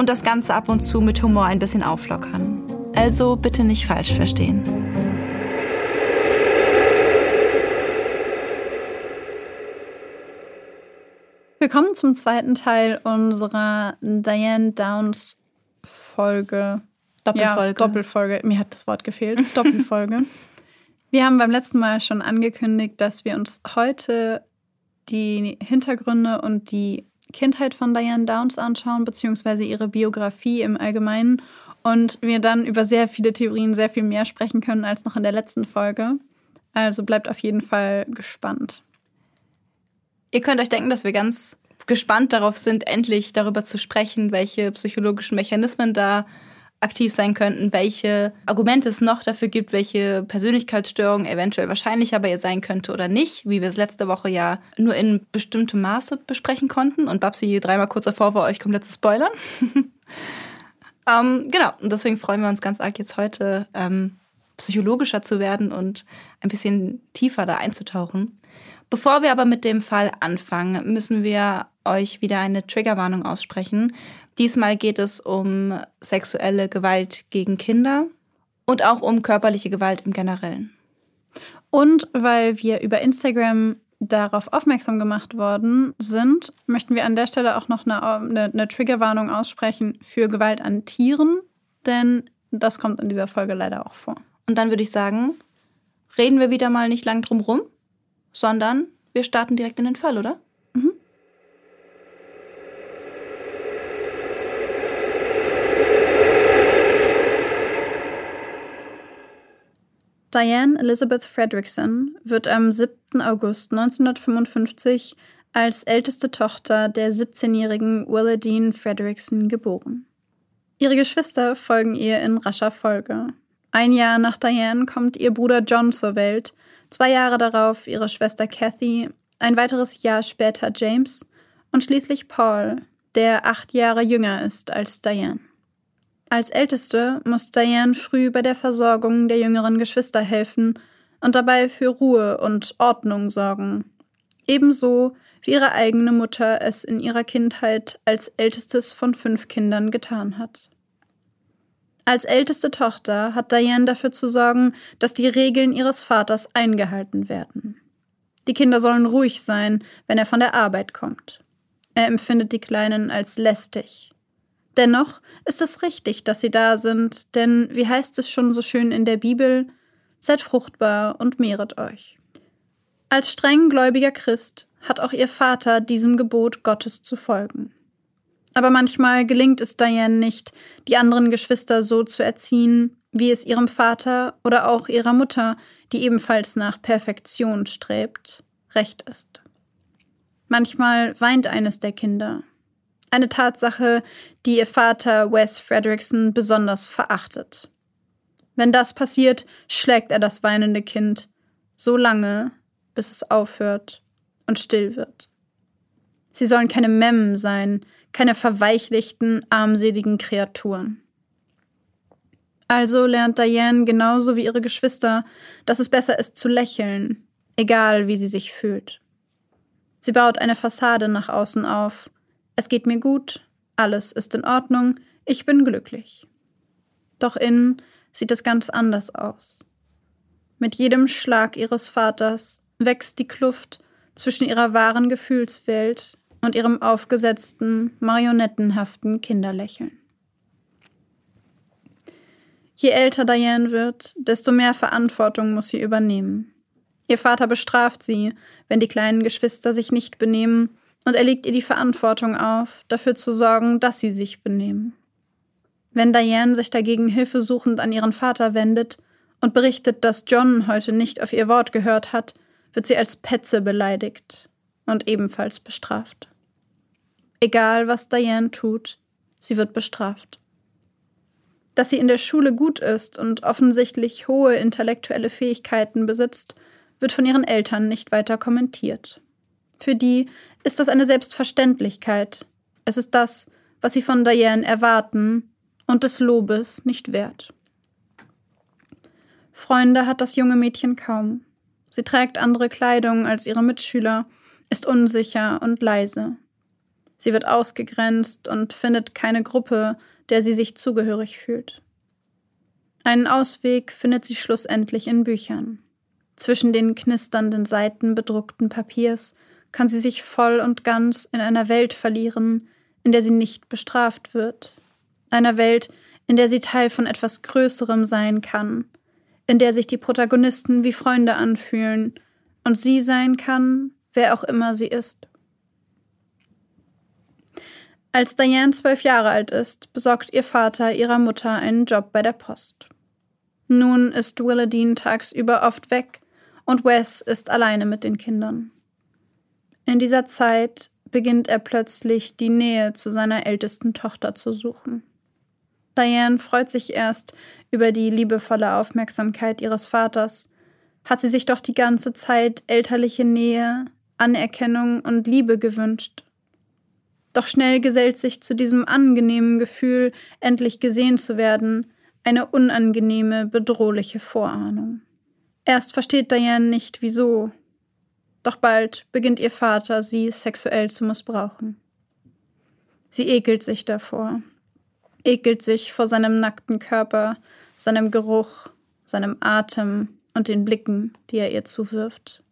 und das Ganze ab und zu mit Humor ein bisschen auflockern. Also bitte nicht falsch verstehen. Willkommen zum zweiten Teil unserer Diane Downs Folge. Doppelfolge. Ja, Doppelfolge. Mir hat das Wort gefehlt. Doppelfolge. wir haben beim letzten Mal schon angekündigt, dass wir uns heute die Hintergründe und die Kindheit von Diane Downs anschauen, beziehungsweise ihre Biografie im Allgemeinen. Und wir dann über sehr viele Theorien sehr viel mehr sprechen können als noch in der letzten Folge. Also bleibt auf jeden Fall gespannt. Ihr könnt euch denken, dass wir ganz gespannt darauf sind, endlich darüber zu sprechen, welche psychologischen Mechanismen da aktiv sein könnten, welche Argumente es noch dafür gibt, welche Persönlichkeitsstörung eventuell wahrscheinlicher bei ihr sein könnte oder nicht, wie wir es letzte Woche ja nur in bestimmtem Maße besprechen konnten und Babsi dreimal kurz davor war, euch komplett zu spoilern. ähm, genau, und deswegen freuen wir uns ganz arg jetzt heute ähm, psychologischer zu werden und ein bisschen tiefer da einzutauchen. Bevor wir aber mit dem Fall anfangen, müssen wir euch wieder eine Triggerwarnung aussprechen. Diesmal geht es um sexuelle Gewalt gegen Kinder und auch um körperliche Gewalt im Generellen. Und weil wir über Instagram darauf aufmerksam gemacht worden sind, möchten wir an der Stelle auch noch eine, eine, eine Triggerwarnung aussprechen für Gewalt an Tieren, denn das kommt in dieser Folge leider auch vor. Und dann würde ich sagen, reden wir wieder mal nicht lang drum rum, sondern wir starten direkt in den Fall, oder? Diane Elizabeth Fredrickson wird am 7. August 1955 als älteste Tochter der 17-jährigen Willadine Fredrickson geboren. Ihre Geschwister folgen ihr in rascher Folge. Ein Jahr nach Diane kommt ihr Bruder John zur Welt, zwei Jahre darauf ihre Schwester Kathy, ein weiteres Jahr später James und schließlich Paul, der acht Jahre jünger ist als Diane. Als Älteste muss Diane früh bei der Versorgung der jüngeren Geschwister helfen und dabei für Ruhe und Ordnung sorgen. Ebenso wie ihre eigene Mutter es in ihrer Kindheit als ältestes von fünf Kindern getan hat. Als älteste Tochter hat Diane dafür zu sorgen, dass die Regeln ihres Vaters eingehalten werden. Die Kinder sollen ruhig sein, wenn er von der Arbeit kommt. Er empfindet die Kleinen als lästig. Dennoch ist es richtig, dass sie da sind, denn wie heißt es schon so schön in der Bibel, seid fruchtbar und mehret euch. Als strenggläubiger Christ hat auch ihr Vater diesem Gebot Gottes zu folgen. Aber manchmal gelingt es Diane nicht, die anderen Geschwister so zu erziehen, wie es ihrem Vater oder auch ihrer Mutter, die ebenfalls nach Perfektion strebt, recht ist. Manchmal weint eines der Kinder, eine Tatsache, die ihr Vater Wes Fredrickson besonders verachtet. Wenn das passiert, schlägt er das weinende Kind so lange, bis es aufhört und still wird. Sie sollen keine Memmen sein, keine verweichlichten, armseligen Kreaturen. Also lernt Diane genauso wie ihre Geschwister, dass es besser ist zu lächeln, egal wie sie sich fühlt. Sie baut eine Fassade nach außen auf, es geht mir gut, alles ist in Ordnung, ich bin glücklich. Doch innen sieht es ganz anders aus. Mit jedem Schlag ihres Vaters wächst die Kluft zwischen ihrer wahren Gefühlswelt und ihrem aufgesetzten, marionettenhaften Kinderlächeln. Je älter Diane wird, desto mehr Verantwortung muss sie übernehmen. Ihr Vater bestraft sie, wenn die kleinen Geschwister sich nicht benehmen, und er legt ihr die Verantwortung auf, dafür zu sorgen, dass sie sich benehmen. Wenn Diane sich dagegen hilfesuchend an ihren Vater wendet und berichtet, dass John heute nicht auf ihr Wort gehört hat, wird sie als Petze beleidigt und ebenfalls bestraft. Egal, was Diane tut, sie wird bestraft. Dass sie in der Schule gut ist und offensichtlich hohe intellektuelle Fähigkeiten besitzt, wird von ihren Eltern nicht weiter kommentiert. Für die ist das eine Selbstverständlichkeit. Es ist das, was sie von Diane erwarten und des Lobes nicht wert. Freunde hat das junge Mädchen kaum. Sie trägt andere Kleidung als ihre Mitschüler, ist unsicher und leise. Sie wird ausgegrenzt und findet keine Gruppe, der sie sich zugehörig fühlt. Einen Ausweg findet sie schlussendlich in Büchern. Zwischen den knisternden Seiten bedruckten Papiers kann sie sich voll und ganz in einer Welt verlieren, in der sie nicht bestraft wird. Einer Welt, in der sie Teil von etwas Größerem sein kann, in der sich die Protagonisten wie Freunde anfühlen und sie sein kann, wer auch immer sie ist. Als Diane zwölf Jahre alt ist, besorgt ihr Vater ihrer Mutter einen Job bei der Post. Nun ist Willadine tagsüber oft weg und Wes ist alleine mit den Kindern. In dieser Zeit beginnt er plötzlich die Nähe zu seiner ältesten Tochter zu suchen. Diane freut sich erst über die liebevolle Aufmerksamkeit ihres Vaters, hat sie sich doch die ganze Zeit elterliche Nähe, Anerkennung und Liebe gewünscht. Doch schnell gesellt sich zu diesem angenehmen Gefühl, endlich gesehen zu werden, eine unangenehme, bedrohliche Vorahnung. Erst versteht Diane nicht, wieso, doch bald beginnt ihr Vater, sie sexuell zu missbrauchen. Sie ekelt sich davor, ekelt sich vor seinem nackten Körper, seinem Geruch, seinem Atem und den Blicken, die er ihr zuwirft.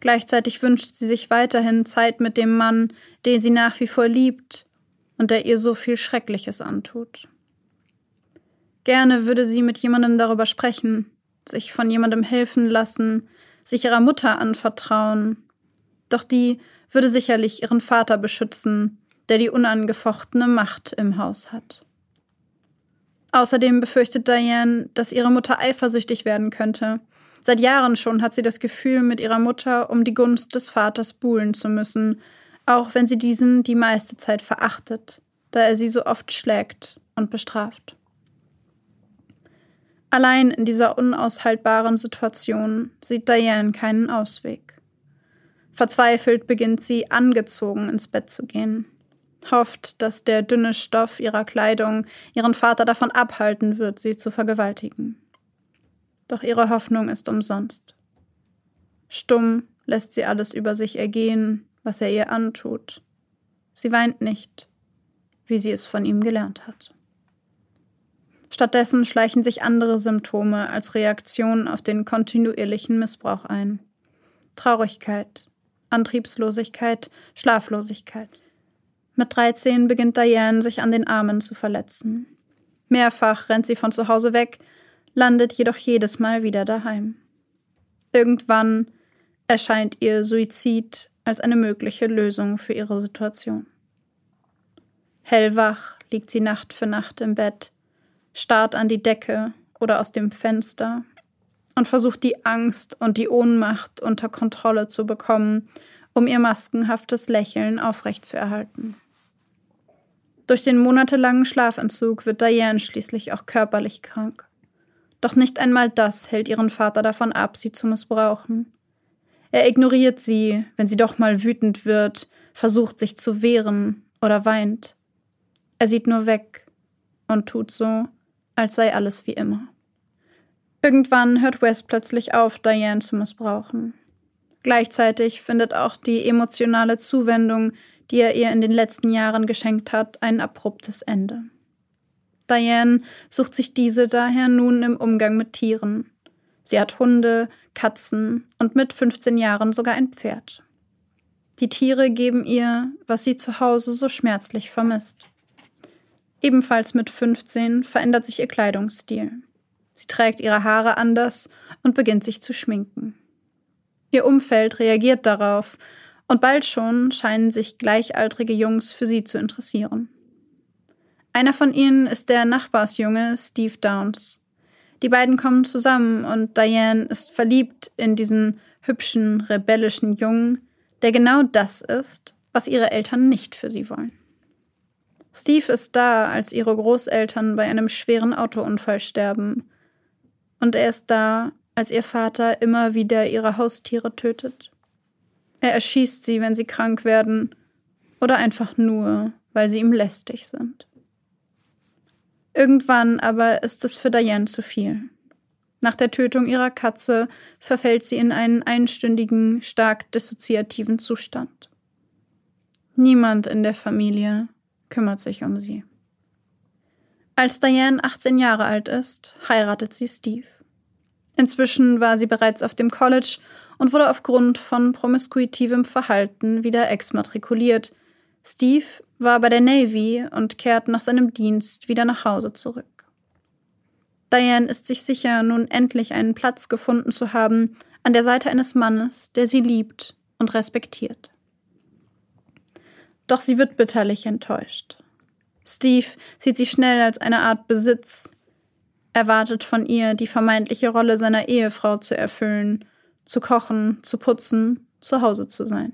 Gleichzeitig wünscht sie sich weiterhin Zeit mit dem Mann, den sie nach wie vor liebt und der ihr so viel Schreckliches antut. Gerne würde sie mit jemandem darüber sprechen, sich von jemandem helfen lassen, sich ihrer Mutter anvertrauen. Doch die würde sicherlich ihren Vater beschützen, der die unangefochtene Macht im Haus hat. Außerdem befürchtet Diane, dass ihre Mutter eifersüchtig werden könnte. Seit Jahren schon hat sie das Gefühl, mit ihrer Mutter um die Gunst des Vaters buhlen zu müssen, auch wenn sie diesen die meiste Zeit verachtet, da er sie so oft schlägt und bestraft. Allein in dieser unaushaltbaren Situation sieht Diane keinen Ausweg. Verzweifelt beginnt sie, angezogen ins Bett zu gehen, hofft, dass der dünne Stoff ihrer Kleidung ihren Vater davon abhalten wird, sie zu vergewaltigen. Doch ihre Hoffnung ist umsonst. Stumm lässt sie alles über sich ergehen, was er ihr antut. Sie weint nicht, wie sie es von ihm gelernt hat. Stattdessen schleichen sich andere Symptome als Reaktion auf den kontinuierlichen Missbrauch ein. Traurigkeit, Antriebslosigkeit, Schlaflosigkeit. Mit 13 beginnt Diane sich an den Armen zu verletzen. Mehrfach rennt sie von zu Hause weg, landet jedoch jedes Mal wieder daheim. Irgendwann erscheint ihr Suizid als eine mögliche Lösung für ihre Situation. Hellwach liegt sie Nacht für Nacht im Bett, starrt an die Decke oder aus dem Fenster und versucht die Angst und die Ohnmacht unter Kontrolle zu bekommen, um ihr maskenhaftes Lächeln aufrechtzuerhalten. Durch den monatelangen Schlafentzug wird Diane schließlich auch körperlich krank. Doch nicht einmal das hält ihren Vater davon ab, sie zu missbrauchen. Er ignoriert sie, wenn sie doch mal wütend wird, versucht sich zu wehren oder weint. Er sieht nur weg und tut so, als sei alles wie immer. Irgendwann hört Wes plötzlich auf, Diane zu missbrauchen. Gleichzeitig findet auch die emotionale Zuwendung, die er ihr in den letzten Jahren geschenkt hat, ein abruptes Ende. Diane sucht sich diese daher nun im Umgang mit Tieren. Sie hat Hunde, Katzen und mit 15 Jahren sogar ein Pferd. Die Tiere geben ihr, was sie zu Hause so schmerzlich vermisst. Ebenfalls mit 15 verändert sich ihr Kleidungsstil. Sie trägt ihre Haare anders und beginnt sich zu schminken. Ihr Umfeld reagiert darauf und bald schon scheinen sich gleichaltrige Jungs für sie zu interessieren. Einer von ihnen ist der Nachbarsjunge Steve Downs. Die beiden kommen zusammen und Diane ist verliebt in diesen hübschen, rebellischen Jungen, der genau das ist, was ihre Eltern nicht für sie wollen. Steve ist da, als ihre Großeltern bei einem schweren Autounfall sterben. Und er ist da, als ihr Vater immer wieder ihre Haustiere tötet. Er erschießt sie, wenn sie krank werden, oder einfach nur, weil sie ihm lästig sind. Irgendwann aber ist es für Diane zu viel. Nach der Tötung ihrer Katze verfällt sie in einen einstündigen, stark dissoziativen Zustand. Niemand in der Familie kümmert sich um sie. Als Diane 18 Jahre alt ist, heiratet sie Steve. Inzwischen war sie bereits auf dem College und wurde aufgrund von promiskuitivem Verhalten wieder exmatrikuliert. Steve war bei der Navy und kehrt nach seinem Dienst wieder nach Hause zurück. Diane ist sich sicher, nun endlich einen Platz gefunden zu haben an der Seite eines Mannes, der sie liebt und respektiert. Doch sie wird bitterlich enttäuscht. Steve sieht sie schnell als eine Art Besitz, erwartet von ihr, die vermeintliche Rolle seiner Ehefrau zu erfüllen, zu kochen, zu putzen, zu Hause zu sein.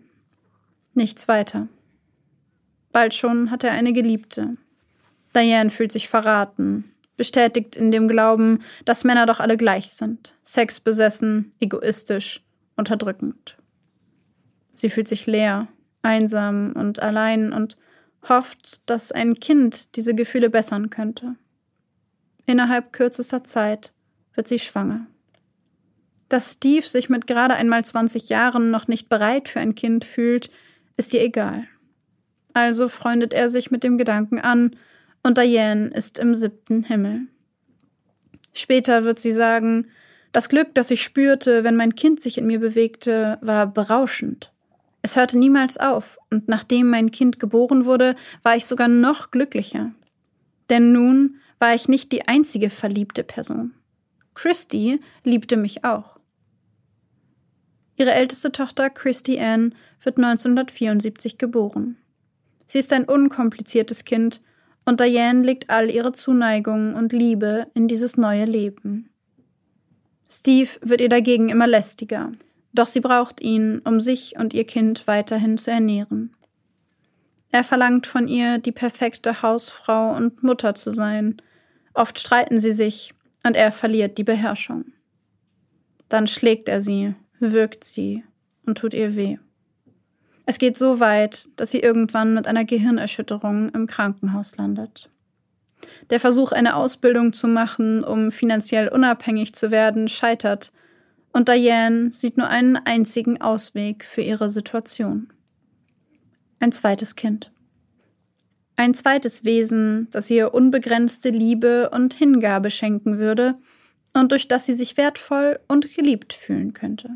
Nichts weiter. Bald schon hat er eine Geliebte. Diane fühlt sich verraten, bestätigt in dem Glauben, dass Männer doch alle gleich sind, sexbesessen, egoistisch, unterdrückend. Sie fühlt sich leer, einsam und allein und hofft, dass ein Kind diese Gefühle bessern könnte. Innerhalb kürzester Zeit wird sie schwanger. Dass Steve sich mit gerade einmal 20 Jahren noch nicht bereit für ein Kind fühlt, ist ihr egal. Also freundet er sich mit dem Gedanken an, und Diane ist im siebten Himmel. Später wird sie sagen, das Glück, das ich spürte, wenn mein Kind sich in mir bewegte, war berauschend. Es hörte niemals auf, und nachdem mein Kind geboren wurde, war ich sogar noch glücklicher. Denn nun war ich nicht die einzige verliebte Person. Christy liebte mich auch. Ihre älteste Tochter Christy Ann wird 1974 geboren. Sie ist ein unkompliziertes Kind und Diane legt all ihre Zuneigung und Liebe in dieses neue Leben. Steve wird ihr dagegen immer lästiger, doch sie braucht ihn, um sich und ihr Kind weiterhin zu ernähren. Er verlangt von ihr, die perfekte Hausfrau und Mutter zu sein. Oft streiten sie sich und er verliert die Beherrschung. Dann schlägt er sie, wirkt sie und tut ihr weh. Es geht so weit, dass sie irgendwann mit einer Gehirnerschütterung im Krankenhaus landet. Der Versuch, eine Ausbildung zu machen, um finanziell unabhängig zu werden, scheitert, und Diane sieht nur einen einzigen Ausweg für ihre Situation. Ein zweites Kind. Ein zweites Wesen, das ihr unbegrenzte Liebe und Hingabe schenken würde und durch das sie sich wertvoll und geliebt fühlen könnte.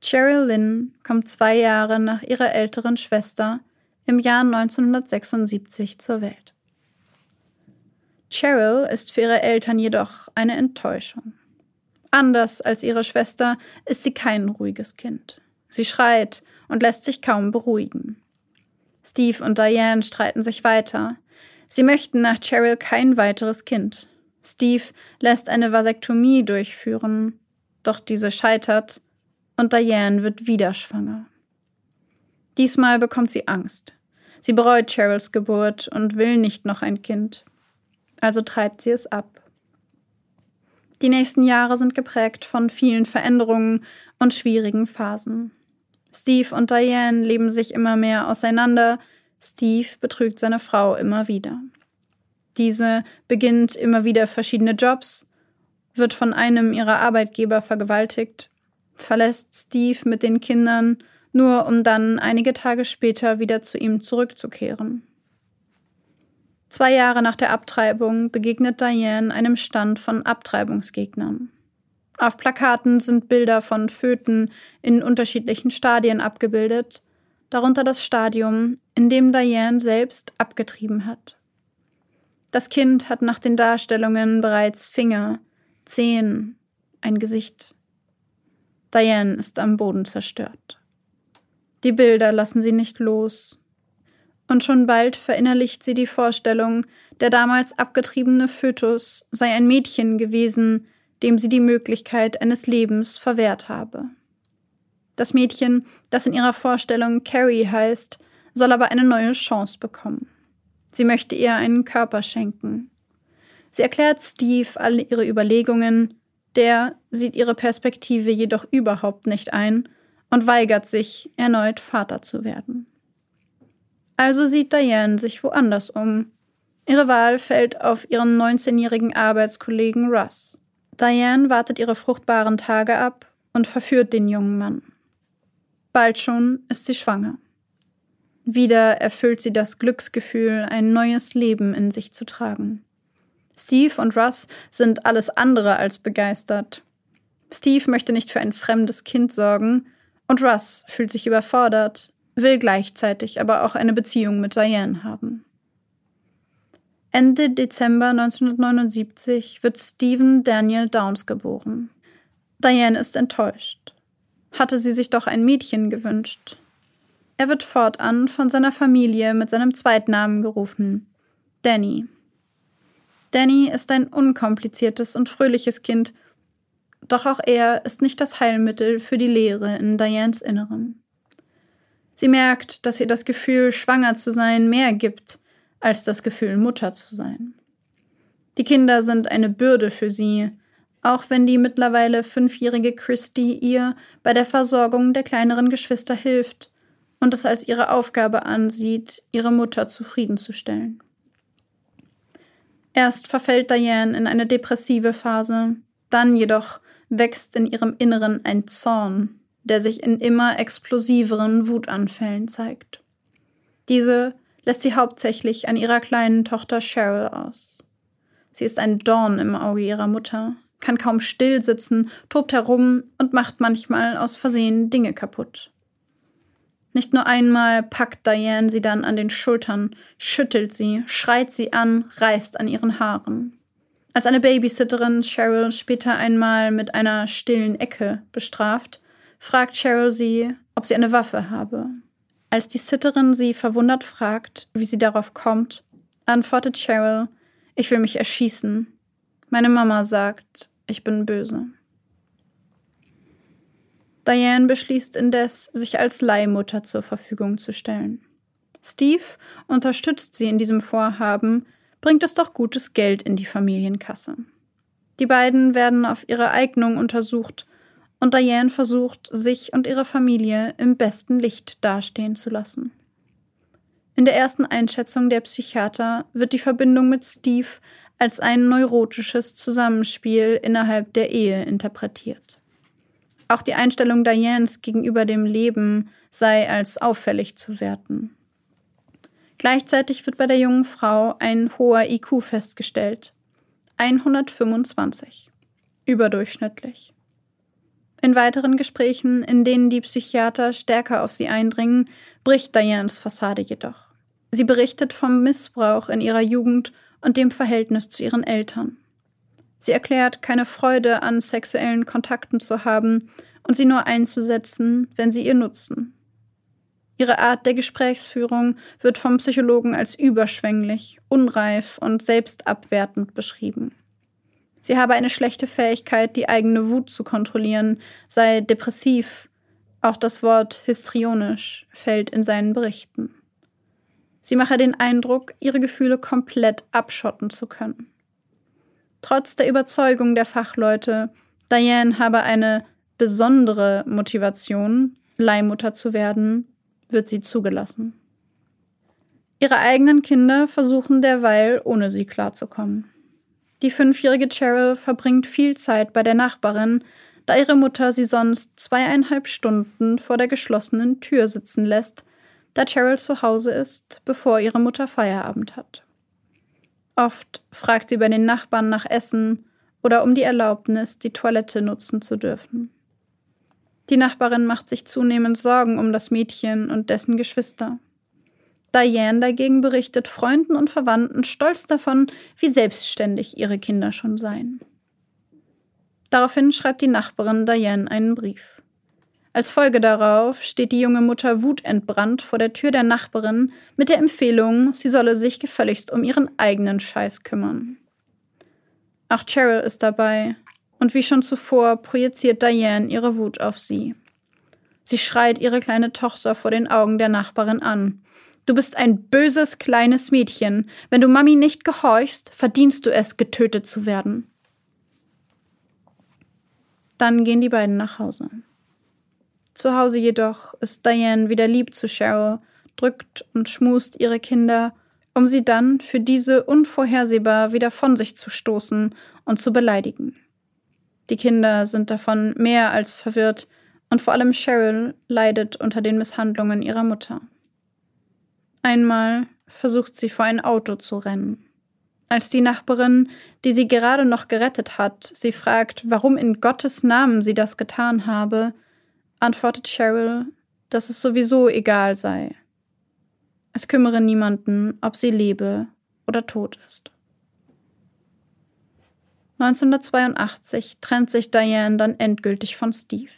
Cheryl Lynn kommt zwei Jahre nach ihrer älteren Schwester im Jahr 1976 zur Welt. Cheryl ist für ihre Eltern jedoch eine Enttäuschung. Anders als ihre Schwester ist sie kein ruhiges Kind. Sie schreit und lässt sich kaum beruhigen. Steve und Diane streiten sich weiter. Sie möchten nach Cheryl kein weiteres Kind. Steve lässt eine Vasektomie durchführen, doch diese scheitert und Diane wird wieder schwanger. Diesmal bekommt sie Angst. Sie bereut Cheryls Geburt und will nicht noch ein Kind. Also treibt sie es ab. Die nächsten Jahre sind geprägt von vielen Veränderungen und schwierigen Phasen. Steve und Diane leben sich immer mehr auseinander. Steve betrügt seine Frau immer wieder. Diese beginnt immer wieder verschiedene Jobs, wird von einem ihrer Arbeitgeber vergewaltigt verlässt Steve mit den Kindern, nur um dann einige Tage später wieder zu ihm zurückzukehren. Zwei Jahre nach der Abtreibung begegnet Diane einem Stand von Abtreibungsgegnern. Auf Plakaten sind Bilder von Föten in unterschiedlichen Stadien abgebildet, darunter das Stadium, in dem Diane selbst abgetrieben hat. Das Kind hat nach den Darstellungen bereits Finger, Zehen, ein Gesicht. Diane ist am Boden zerstört. Die Bilder lassen sie nicht los. Und schon bald verinnerlicht sie die Vorstellung, der damals abgetriebene Fötus sei ein Mädchen gewesen, dem sie die Möglichkeit eines Lebens verwehrt habe. Das Mädchen, das in ihrer Vorstellung Carrie heißt, soll aber eine neue Chance bekommen. Sie möchte ihr einen Körper schenken. Sie erklärt Steve alle ihre Überlegungen, der sieht ihre Perspektive jedoch überhaupt nicht ein und weigert sich, erneut Vater zu werden. Also sieht Diane sich woanders um. Ihre Wahl fällt auf ihren 19-jährigen Arbeitskollegen Russ. Diane wartet ihre fruchtbaren Tage ab und verführt den jungen Mann. Bald schon ist sie schwanger. Wieder erfüllt sie das Glücksgefühl, ein neues Leben in sich zu tragen. Steve und Russ sind alles andere als begeistert. Steve möchte nicht für ein fremdes Kind sorgen und Russ fühlt sich überfordert, will gleichzeitig aber auch eine Beziehung mit Diane haben. Ende Dezember 1979 wird Stephen Daniel Downs geboren. Diane ist enttäuscht. Hatte sie sich doch ein Mädchen gewünscht. Er wird fortan von seiner Familie mit seinem Zweitnamen gerufen, Danny. Danny ist ein unkompliziertes und fröhliches Kind, doch auch er ist nicht das Heilmittel für die Leere in Dianes Inneren. Sie merkt, dass ihr das Gefühl, schwanger zu sein, mehr gibt als das Gefühl, Mutter zu sein. Die Kinder sind eine Bürde für sie, auch wenn die mittlerweile fünfjährige Christy ihr bei der Versorgung der kleineren Geschwister hilft und es als ihre Aufgabe ansieht, ihre Mutter zufriedenzustellen. Erst verfällt Diane in eine depressive Phase, dann jedoch wächst in ihrem Inneren ein Zorn, der sich in immer explosiveren Wutanfällen zeigt. Diese lässt sie hauptsächlich an ihrer kleinen Tochter Cheryl aus. Sie ist ein Dorn im Auge ihrer Mutter, kann kaum still sitzen, tobt herum und macht manchmal aus Versehen Dinge kaputt. Nicht nur einmal packt Diane sie dann an den Schultern, schüttelt sie, schreit sie an, reißt an ihren Haaren. Als eine Babysitterin Cheryl später einmal mit einer stillen Ecke bestraft, fragt Cheryl sie, ob sie eine Waffe habe. Als die Sitterin sie verwundert fragt, wie sie darauf kommt, antwortet Cheryl, ich will mich erschießen. Meine Mama sagt, ich bin böse. Diane beschließt indes, sich als Leihmutter zur Verfügung zu stellen. Steve unterstützt sie in diesem Vorhaben, bringt es doch gutes Geld in die Familienkasse. Die beiden werden auf ihre Eignung untersucht und Diane versucht, sich und ihre Familie im besten Licht dastehen zu lassen. In der ersten Einschätzung der Psychiater wird die Verbindung mit Steve als ein neurotisches Zusammenspiel innerhalb der Ehe interpretiert. Auch die Einstellung Dianes gegenüber dem Leben sei als auffällig zu werten. Gleichzeitig wird bei der jungen Frau ein hoher IQ festgestellt. 125. Überdurchschnittlich. In weiteren Gesprächen, in denen die Psychiater stärker auf sie eindringen, bricht Dianes Fassade jedoch. Sie berichtet vom Missbrauch in ihrer Jugend und dem Verhältnis zu ihren Eltern. Sie erklärt, keine Freude an sexuellen Kontakten zu haben und sie nur einzusetzen, wenn sie ihr nutzen. Ihre Art der Gesprächsführung wird vom Psychologen als überschwänglich, unreif und selbstabwertend beschrieben. Sie habe eine schlechte Fähigkeit, die eigene Wut zu kontrollieren, sei depressiv. Auch das Wort histrionisch fällt in seinen Berichten. Sie mache den Eindruck, ihre Gefühle komplett abschotten zu können. Trotz der Überzeugung der Fachleute, Diane habe eine besondere Motivation, Leihmutter zu werden, wird sie zugelassen. Ihre eigenen Kinder versuchen derweil, ohne sie klarzukommen. Die fünfjährige Cheryl verbringt viel Zeit bei der Nachbarin, da ihre Mutter sie sonst zweieinhalb Stunden vor der geschlossenen Tür sitzen lässt, da Cheryl zu Hause ist, bevor ihre Mutter Feierabend hat. Oft fragt sie bei den Nachbarn nach Essen oder um die Erlaubnis, die Toilette nutzen zu dürfen. Die Nachbarin macht sich zunehmend Sorgen um das Mädchen und dessen Geschwister. Diane dagegen berichtet Freunden und Verwandten stolz davon, wie selbstständig ihre Kinder schon seien. Daraufhin schreibt die Nachbarin Diane einen Brief. Als Folge darauf steht die junge Mutter wutentbrannt vor der Tür der Nachbarin mit der Empfehlung, sie solle sich gefälligst um ihren eigenen Scheiß kümmern. Auch Cheryl ist dabei, und wie schon zuvor projiziert Diane ihre Wut auf sie. Sie schreit ihre kleine Tochter vor den Augen der Nachbarin an. Du bist ein böses kleines Mädchen. Wenn du Mami nicht gehorchst, verdienst du es, getötet zu werden. Dann gehen die beiden nach Hause. Zu Hause jedoch ist Diane wieder lieb zu Cheryl, drückt und schmust ihre Kinder, um sie dann für diese unvorhersehbar wieder von sich zu stoßen und zu beleidigen. Die Kinder sind davon mehr als verwirrt, und vor allem Cheryl leidet unter den Misshandlungen ihrer Mutter. Einmal versucht sie vor ein Auto zu rennen. Als die Nachbarin, die sie gerade noch gerettet hat, sie fragt, warum in Gottes Namen sie das getan habe, antwortet Cheryl, dass es sowieso egal sei. Es kümmere niemanden, ob sie lebe oder tot ist. 1982 trennt sich Diane dann endgültig von Steve.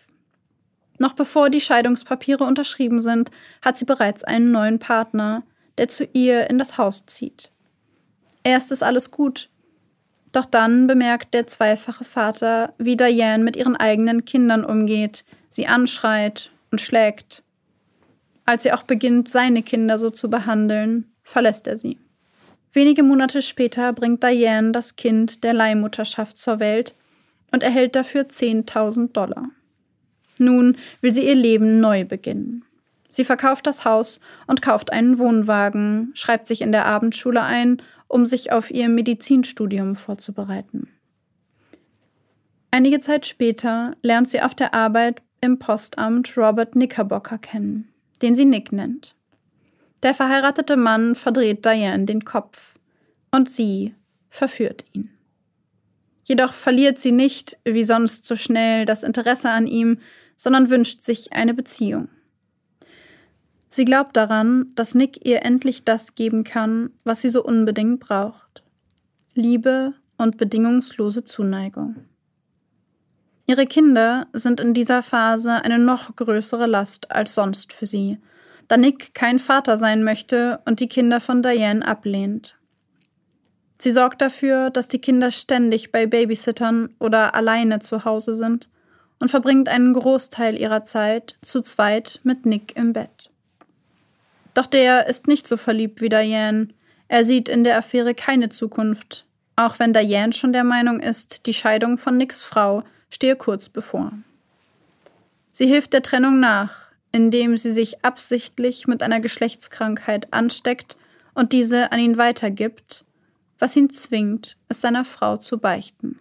Noch bevor die Scheidungspapiere unterschrieben sind, hat sie bereits einen neuen Partner, der zu ihr in das Haus zieht. Erst ist alles gut. Doch dann bemerkt der zweifache Vater, wie Diane mit ihren eigenen Kindern umgeht, sie anschreit und schlägt. Als sie auch beginnt, seine Kinder so zu behandeln, verlässt er sie. Wenige Monate später bringt Diane das Kind der Leihmutterschaft zur Welt und erhält dafür 10.000 Dollar. Nun will sie ihr Leben neu beginnen. Sie verkauft das Haus und kauft einen Wohnwagen, schreibt sich in der Abendschule ein, um sich auf ihr Medizinstudium vorzubereiten. Einige Zeit später lernt sie auf der Arbeit im Postamt Robert Knickerbocker kennen, den sie Nick nennt. Der verheiratete Mann verdreht Diane den Kopf und sie verführt ihn. Jedoch verliert sie nicht, wie sonst so schnell, das Interesse an ihm, sondern wünscht sich eine Beziehung. Sie glaubt daran, dass Nick ihr endlich das geben kann, was sie so unbedingt braucht. Liebe und bedingungslose Zuneigung. Ihre Kinder sind in dieser Phase eine noch größere Last als sonst für sie, da Nick kein Vater sein möchte und die Kinder von Diane ablehnt. Sie sorgt dafür, dass die Kinder ständig bei Babysittern oder alleine zu Hause sind und verbringt einen Großteil ihrer Zeit zu zweit mit Nick im Bett. Doch der ist nicht so verliebt wie Diane. Er sieht in der Affäre keine Zukunft, auch wenn Diane schon der Meinung ist, die Scheidung von Nicks Frau stehe kurz bevor. Sie hilft der Trennung nach, indem sie sich absichtlich mit einer Geschlechtskrankheit ansteckt und diese an ihn weitergibt, was ihn zwingt, es seiner Frau zu beichten.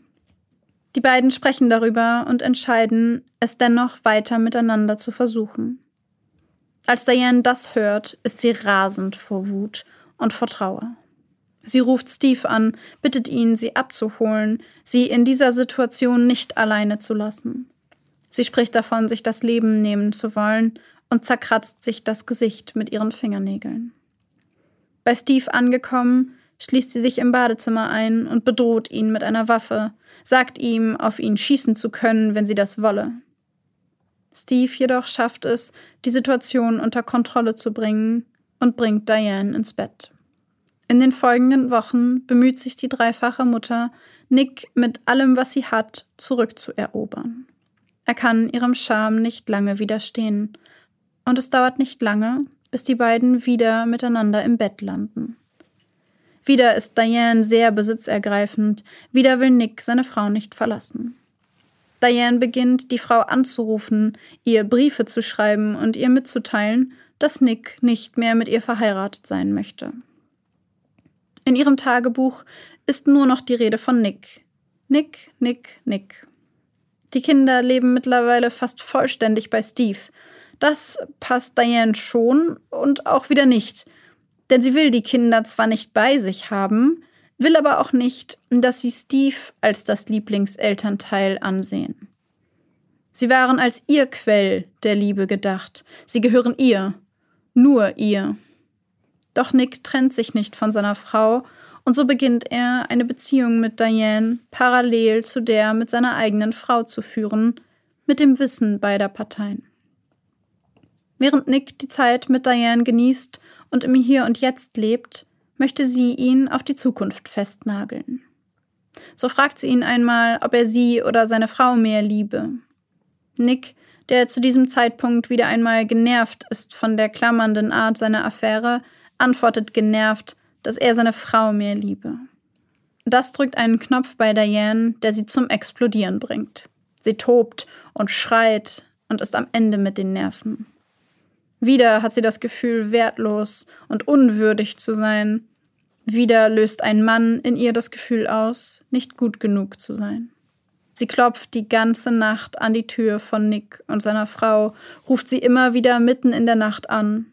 Die beiden sprechen darüber und entscheiden, es dennoch weiter miteinander zu versuchen. Als Diane das hört, ist sie rasend vor Wut und vor Trauer. Sie ruft Steve an, bittet ihn, sie abzuholen, sie in dieser Situation nicht alleine zu lassen. Sie spricht davon, sich das Leben nehmen zu wollen und zerkratzt sich das Gesicht mit ihren Fingernägeln. Bei Steve angekommen, schließt sie sich im Badezimmer ein und bedroht ihn mit einer Waffe, sagt ihm, auf ihn schießen zu können, wenn sie das wolle. Steve jedoch schafft es, die Situation unter Kontrolle zu bringen und bringt Diane ins Bett. In den folgenden Wochen bemüht sich die dreifache Mutter, Nick mit allem, was sie hat, zurückzuerobern. Er kann ihrem Charme nicht lange widerstehen, und es dauert nicht lange, bis die beiden wieder miteinander im Bett landen. Wieder ist Diane sehr besitzergreifend, wieder will Nick seine Frau nicht verlassen. Diane beginnt, die Frau anzurufen, ihr Briefe zu schreiben und ihr mitzuteilen, dass Nick nicht mehr mit ihr verheiratet sein möchte. In ihrem Tagebuch ist nur noch die Rede von Nick. Nick, Nick, Nick. Die Kinder leben mittlerweile fast vollständig bei Steve. Das passt Diane schon und auch wieder nicht. Denn sie will die Kinder zwar nicht bei sich haben, will aber auch nicht, dass sie Steve als das Lieblingselternteil ansehen. Sie waren als ihr Quell der Liebe gedacht. Sie gehören ihr, nur ihr. Doch Nick trennt sich nicht von seiner Frau und so beginnt er, eine Beziehung mit Diane parallel zu der mit seiner eigenen Frau zu führen, mit dem Wissen beider Parteien. Während Nick die Zeit mit Diane genießt und im Hier und Jetzt lebt, möchte sie ihn auf die Zukunft festnageln. So fragt sie ihn einmal, ob er sie oder seine Frau mehr liebe. Nick, der zu diesem Zeitpunkt wieder einmal genervt ist von der klammernden Art seiner Affäre, antwortet genervt, dass er seine Frau mehr liebe. Das drückt einen Knopf bei Diane, der sie zum Explodieren bringt. Sie tobt und schreit und ist am Ende mit den Nerven. Wieder hat sie das Gefühl, wertlos und unwürdig zu sein. Wieder löst ein Mann in ihr das Gefühl aus, nicht gut genug zu sein. Sie klopft die ganze Nacht an die Tür von Nick und seiner Frau, ruft sie immer wieder mitten in der Nacht an.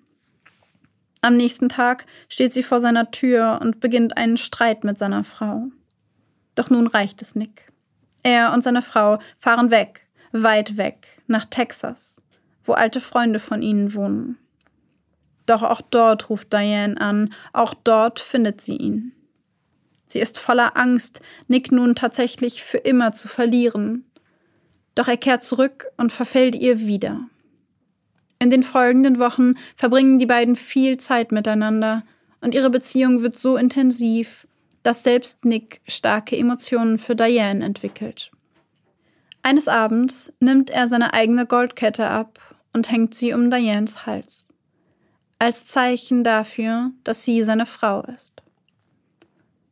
Am nächsten Tag steht sie vor seiner Tür und beginnt einen Streit mit seiner Frau. Doch nun reicht es Nick. Er und seine Frau fahren weg, weit weg, nach Texas, wo alte Freunde von ihnen wohnen. Doch auch dort ruft Diane an, auch dort findet sie ihn. Sie ist voller Angst, Nick nun tatsächlich für immer zu verlieren. Doch er kehrt zurück und verfällt ihr wieder. In den folgenden Wochen verbringen die beiden viel Zeit miteinander und ihre Beziehung wird so intensiv, dass selbst Nick starke Emotionen für Diane entwickelt. Eines Abends nimmt er seine eigene Goldkette ab und hängt sie um Dianes Hals. Als Zeichen dafür, dass sie seine Frau ist.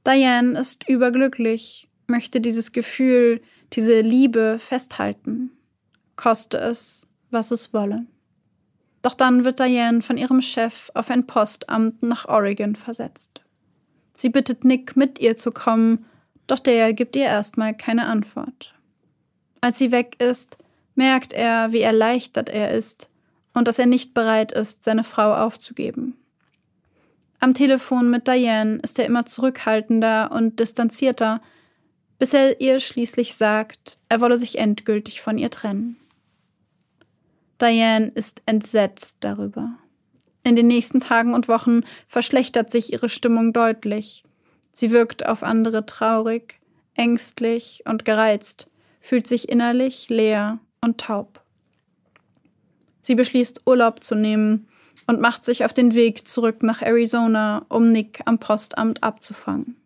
Diane ist überglücklich, möchte dieses Gefühl, diese Liebe festhalten, koste es, was es wolle. Doch dann wird Diane von ihrem Chef auf ein Postamt nach Oregon versetzt. Sie bittet Nick, mit ihr zu kommen, doch der gibt ihr erstmal keine Antwort. Als sie weg ist, merkt er, wie erleichtert er ist und dass er nicht bereit ist, seine Frau aufzugeben. Am Telefon mit Diane ist er immer zurückhaltender und distanzierter, bis er ihr schließlich sagt, er wolle sich endgültig von ihr trennen. Diane ist entsetzt darüber. In den nächsten Tagen und Wochen verschlechtert sich ihre Stimmung deutlich. Sie wirkt auf andere traurig, ängstlich und gereizt, fühlt sich innerlich leer und taub. Sie beschließt, Urlaub zu nehmen und macht sich auf den Weg zurück nach Arizona, um Nick am Postamt abzufangen.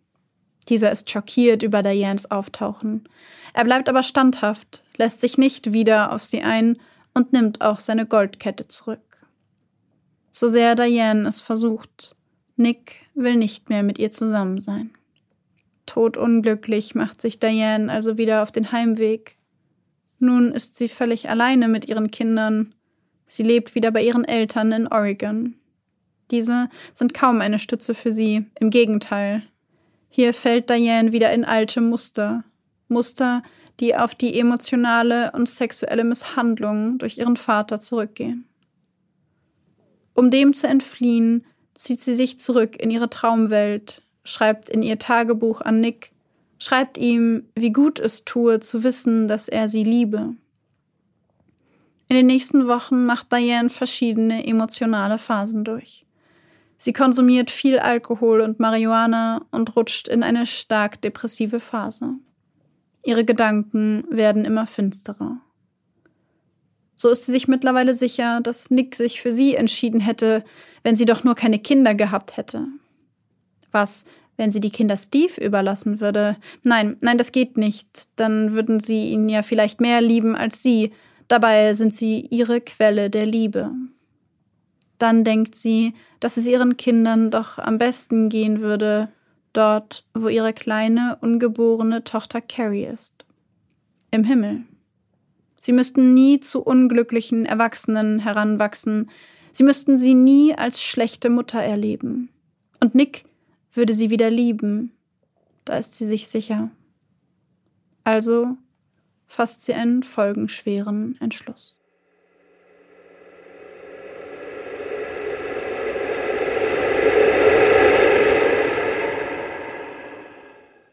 Dieser ist schockiert über Dianes Auftauchen. Er bleibt aber standhaft, lässt sich nicht wieder auf sie ein und nimmt auch seine Goldkette zurück. So sehr Diane es versucht, Nick will nicht mehr mit ihr zusammen sein. Todunglücklich macht sich Diane also wieder auf den Heimweg. Nun ist sie völlig alleine mit ihren Kindern. Sie lebt wieder bei ihren Eltern in Oregon. Diese sind kaum eine Stütze für sie, im Gegenteil. Hier fällt Diane wieder in alte Muster. Muster, die auf die emotionale und sexuelle Misshandlung durch ihren Vater zurückgehen. Um dem zu entfliehen, zieht sie sich zurück in ihre Traumwelt, schreibt in ihr Tagebuch an Nick, schreibt ihm, wie gut es tue, zu wissen, dass er sie liebe. In den nächsten Wochen macht Diane verschiedene emotionale Phasen durch. Sie konsumiert viel Alkohol und Marihuana und rutscht in eine stark depressive Phase. Ihre Gedanken werden immer finsterer. So ist sie sich mittlerweile sicher, dass Nick sich für sie entschieden hätte, wenn sie doch nur keine Kinder gehabt hätte. Was, wenn sie die Kinder Steve überlassen würde? Nein, nein, das geht nicht. Dann würden sie ihn ja vielleicht mehr lieben als sie. Dabei sind sie ihre Quelle der Liebe. Dann denkt sie, dass es ihren Kindern doch am besten gehen würde, dort, wo ihre kleine, ungeborene Tochter Carrie ist. Im Himmel. Sie müssten nie zu unglücklichen Erwachsenen heranwachsen, sie müssten sie nie als schlechte Mutter erleben. Und Nick würde sie wieder lieben, da ist sie sich sicher. Also fasst sie einen folgenschweren Entschluss.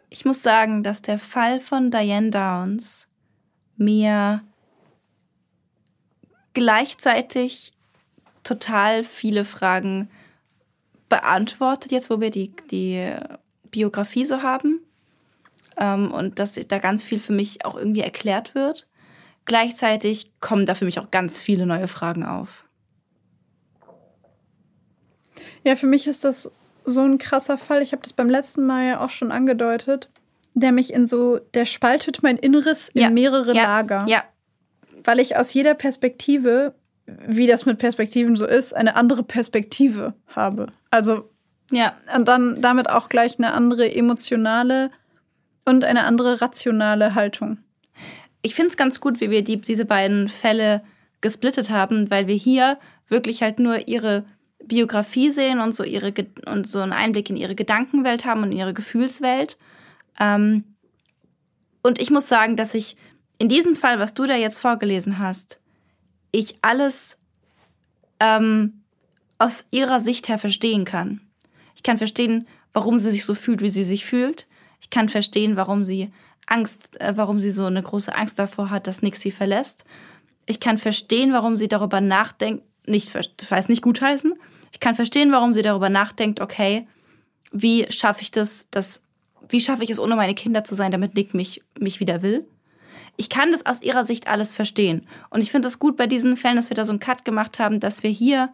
Ich muss sagen, dass der Fall von Diane Downs mir gleichzeitig total viele Fragen beantwortet, jetzt wo wir die, die Biografie so haben. Ähm, und dass da ganz viel für mich auch irgendwie erklärt wird. Gleichzeitig kommen da für mich auch ganz viele neue Fragen auf. Ja, für mich ist das so ein krasser Fall. Ich habe das beim letzten Mal ja auch schon angedeutet, der mich in so, der spaltet mein Inneres in Ja. mehrere Ja. Lager. Ja, Weil ich aus jeder Perspektive, wie das mit Perspektiven so ist, eine andere Perspektive habe. Also ja, und dann damit auch gleich eine andere emotionale und eine andere rationale Haltung. ich finde es ganz gut, wie wir die, diese beiden Fälle gesplittet haben, weil wir hier wirklich halt nur ihre Biografie sehen und so ihre und so einen Einblick in ihre Gedankenwelt haben und in ihre Gefühlswelt. Ähm, und ich muss sagen, dass ich in diesem Fall, was du da jetzt vorgelesen hast, ich alles ähm, aus ihrer Sicht her verstehen kann. Ich kann verstehen, warum sie sich so fühlt, wie sie sich fühlt. Ich kann verstehen, warum sie Angst, äh, warum sie so eine große Angst davor hat, dass Nick sie verlässt. Ich kann verstehen, warum sie darüber nachdenkt, nicht, das heißt nicht gutheißen. Ich kann verstehen, warum sie darüber nachdenkt, okay, wie schaffe ich das, das, wie schaffe ich es, ohne meine Kinder zu sein, damit Nick mich, mich wieder will. Ich kann das aus ihrer Sicht alles verstehen. Und ich finde es gut bei diesen Fällen, dass wir da so einen Cut gemacht haben, dass wir hier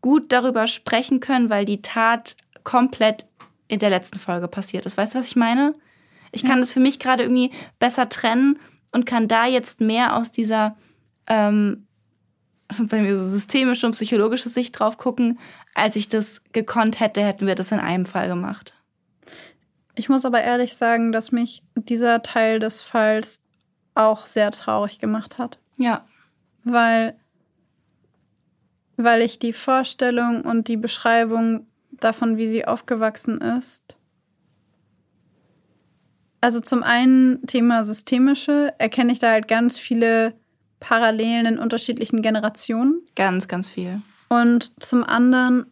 gut darüber sprechen können, weil die Tat komplett in der letzten Folge passiert ist. Weißt du, was ich meine? Ich kann das für mich gerade irgendwie besser trennen und kann da jetzt mehr aus dieser, ähm, bei mir so systemische und psychologische Sicht drauf gucken, als ich das gekonnt hätte, hätten wir das in einem Fall gemacht. Ich muss aber ehrlich sagen, dass mich dieser Teil des Falls auch sehr traurig gemacht hat. Ja. weil, weil ich die Vorstellung und die Beschreibung davon, wie sie aufgewachsen ist. Also zum einen Thema systemische, erkenne ich da halt ganz viele Parallelen in unterschiedlichen Generationen. Ganz, ganz viel. Und zum anderen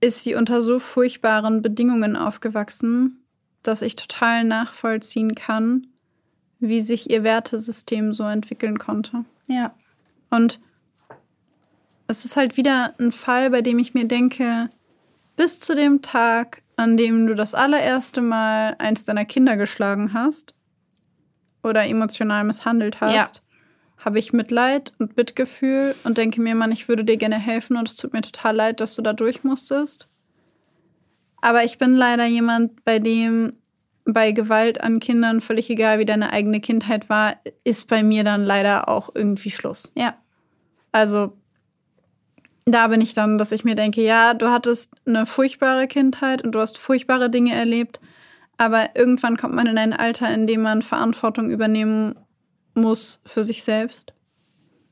ist sie unter so furchtbaren Bedingungen aufgewachsen, dass ich total nachvollziehen kann, wie sich ihr Wertesystem so entwickeln konnte. Ja. Und es ist halt wieder ein Fall, bei dem ich mir denke, bis zu dem Tag, an dem du das allererste Mal eins deiner Kinder geschlagen hast oder emotional misshandelt hast, Ja. habe ich Mitleid und Mitgefühl und denke mir, Mann, ich würde dir gerne helfen und es tut mir total leid, dass du da durch musstest. Aber ich bin leider jemand, bei dem bei Gewalt an Kindern, völlig egal wie deine eigene Kindheit war, ist bei mir dann leider auch irgendwie Schluss. Ja. Also da bin ich dann, dass ich mir denke, ja, du hattest eine furchtbare Kindheit und du hast furchtbare Dinge erlebt, aber irgendwann kommt man in ein Alter, in dem man Verantwortung übernehmen muss für sich selbst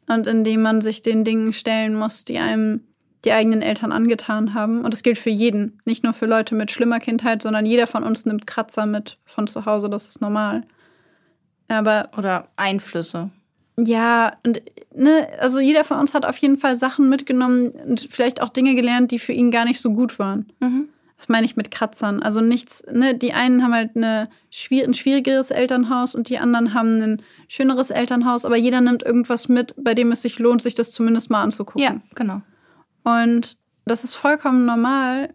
und in dem man sich den Dingen stellen muss, die einem die eigenen Eltern angetan haben. Und das gilt für jeden, nicht nur für Leute mit schlimmer Kindheit, sondern jeder von uns nimmt Kratzer mit von zu Hause, das ist normal. Aber Oder Einflüsse. ja, und ne, also jeder von uns hat auf jeden Fall Sachen mitgenommen und vielleicht auch Dinge gelernt, die für ihn gar nicht so gut waren. Mhm. Das meine ich mit Kratzern. Also nichts, ne, die einen haben halt eine, ein schwierigeres Elternhaus und die anderen haben ein schöneres Elternhaus, aber jeder nimmt irgendwas mit, bei dem es sich lohnt, sich das zumindest mal anzugucken. Ja, genau. Und das ist vollkommen normal,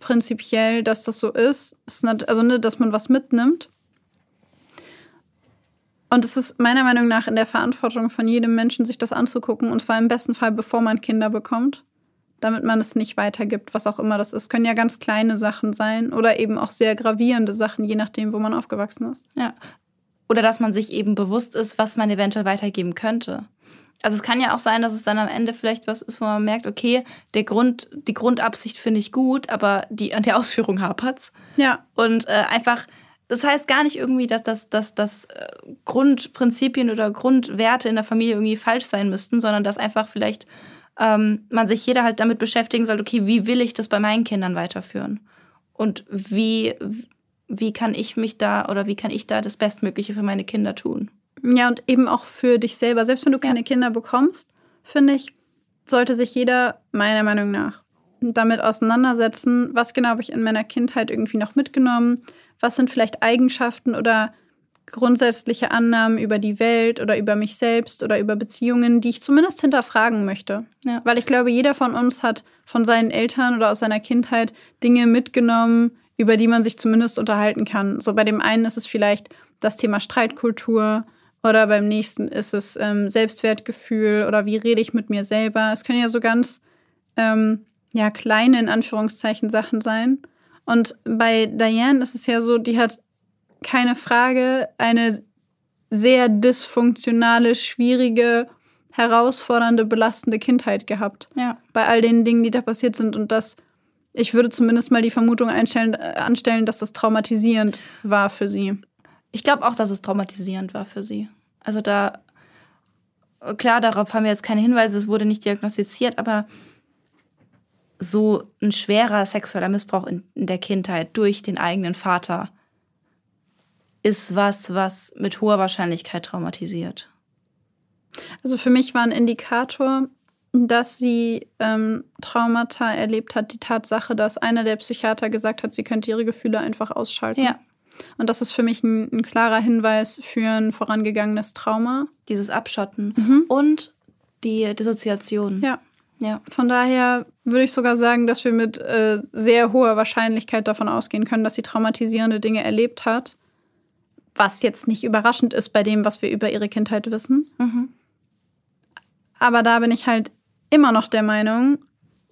prinzipiell, dass das so ist. Also, ne, dass man was mitnimmt. Und es ist meiner Meinung nach in der Verantwortung von jedem Menschen, sich das anzugucken. Und zwar im besten Fall, bevor man Kinder bekommt, damit man es nicht weitergibt, was auch immer das ist. Können ja ganz kleine Sachen sein oder eben auch sehr gravierende Sachen, je nachdem, wo man aufgewachsen ist. Ja. Oder dass man sich eben bewusst ist, was man eventuell weitergeben könnte. Also es kann ja auch sein, dass es dann am Ende vielleicht was ist, wo man merkt, okay, der Grund, die Grundabsicht finde ich gut, aber die an der Ausführung hapert's. Ja, Und äh, einfach, das heißt gar nicht irgendwie, dass das, dass, dass äh, Grundprinzipien oder Grundwerte in der Familie irgendwie falsch sein müssten, sondern dass einfach vielleicht ähm, man sich jeder halt damit beschäftigen sollte, okay, wie will ich das bei meinen Kindern weiterführen? Und wie, wie kann ich mich da oder wie kann ich da das Bestmögliche für meine Kinder tun? Ja, und eben auch für dich selber. Selbst wenn du keine Kinder bekommst, finde ich, sollte sich jeder meiner Meinung nach damit auseinandersetzen, was genau habe ich in meiner Kindheit irgendwie noch mitgenommen, was sind vielleicht Eigenschaften oder grundsätzliche Annahmen über die Welt oder über mich selbst oder über Beziehungen, die ich zumindest hinterfragen möchte. Ja. Weil ich glaube, jeder von uns hat von seinen Eltern oder aus seiner Kindheit Dinge mitgenommen, über die man sich zumindest unterhalten kann. So bei dem einen ist es vielleicht das Thema Streitkultur oder beim nächsten ist es ähm, Selbstwertgefühl oder wie rede ich mit mir selber. Es können ja so ganz ähm, ja kleine in Anführungszeichen Sachen sein. Und bei Diane ist es ja so, die hat keine Frage eine sehr dysfunktionale, schwierige, herausfordernde, belastende Kindheit gehabt. Ja. Bei all den Dingen, die da passiert sind. Und das, ich würde zumindest mal die Vermutung einstellen, äh, anstellen, dass das traumatisierend war für sie. Ich glaube auch, dass es traumatisierend war für sie. Also da, klar, darauf haben wir jetzt keine Hinweise, es wurde nicht diagnostiziert, aber so ein schwerer sexueller Missbrauch in, in der Kindheit durch den eigenen Vater ist was, was mit hoher Wahrscheinlichkeit traumatisiert. Also für mich war ein Indikator, dass sie ähm, Traumata erlebt hat, die Tatsache, dass einer der Psychiater gesagt hat, sie könnte ihre Gefühle einfach ausschalten. Ja. Und das ist für mich ein, ein klarer Hinweis für ein vorangegangenes Trauma. Dieses Abschotten Mhm. und die Dissoziation. Ja. Ja. Von daher würde ich sogar sagen, dass wir mit äh, sehr hoher Wahrscheinlichkeit davon ausgehen können, dass sie traumatisierende Dinge erlebt hat. Was jetzt nicht überraschend ist bei dem, was wir über ihre Kindheit wissen. Mhm. Aber da bin ich halt immer noch der Meinung,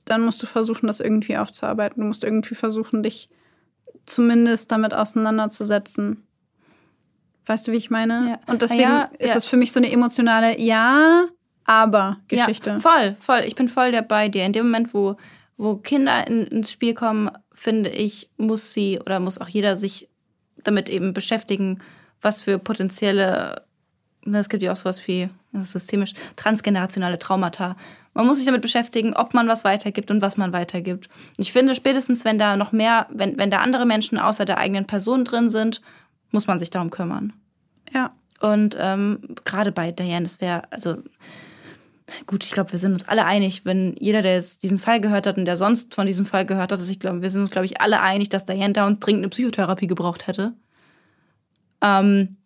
dann musst du versuchen, das irgendwie aufzuarbeiten. Du musst irgendwie versuchen, dich zumindest damit auseinanderzusetzen. Weißt du, wie ich meine? Ja. Und deswegen Ja, ist ja. das für mich so eine emotionale Ja, aber Geschichte. Ja, voll, voll. Ich bin voll der bei dir. In dem Moment, wo, wo Kinder in, ins Spiel kommen, finde ich, muss sie oder muss auch jeder sich damit eben beschäftigen, was für potenzielle, ne, es gibt ja auch sowas wie, das ist systemisch, transgenerationale Traumata. Man muss sich damit beschäftigen, ob man was weitergibt und was man weitergibt. Ich finde, spätestens, wenn da noch mehr, wenn, wenn da andere Menschen außer der eigenen Person drin sind, muss man sich darum kümmern. Ja. Und ähm, gerade bei Diane, das wäre, also gut, ich glaube, wir sind uns alle einig, wenn jeder, der jetzt diesen Fall gehört hat und der sonst von diesem Fall gehört hat, dass ich glaube, wir sind uns, glaube ich, alle einig, dass Diane Downs dringend eine Psychotherapie gebraucht hätte. Ähm,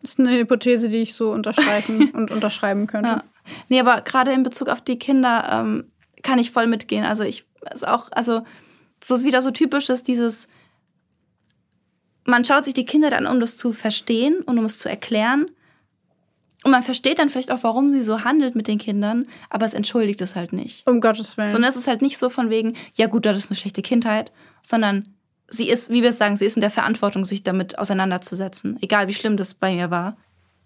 Das ist eine Hypothese, die ich so unterstreichen und unterschreiben könnte. ja. Nee, aber gerade in Bezug auf die Kinder ähm, kann ich voll mitgehen. Also ich ist auch, also es ist wieder so typisch, dass dieses, man schaut sich die Kinder dann, um das zu verstehen und um es zu erklären. Und man versteht dann vielleicht auch, warum sie so handelt mit den Kindern, aber es entschuldigt es halt nicht. Um Gottes Willen. Sondern es ist halt nicht so von wegen, ja gut, das ist eine schlechte Kindheit, sondern sie ist, wie wir es sagen, sie ist in der Verantwortung, sich damit auseinanderzusetzen. Egal wie schlimm das bei mir war.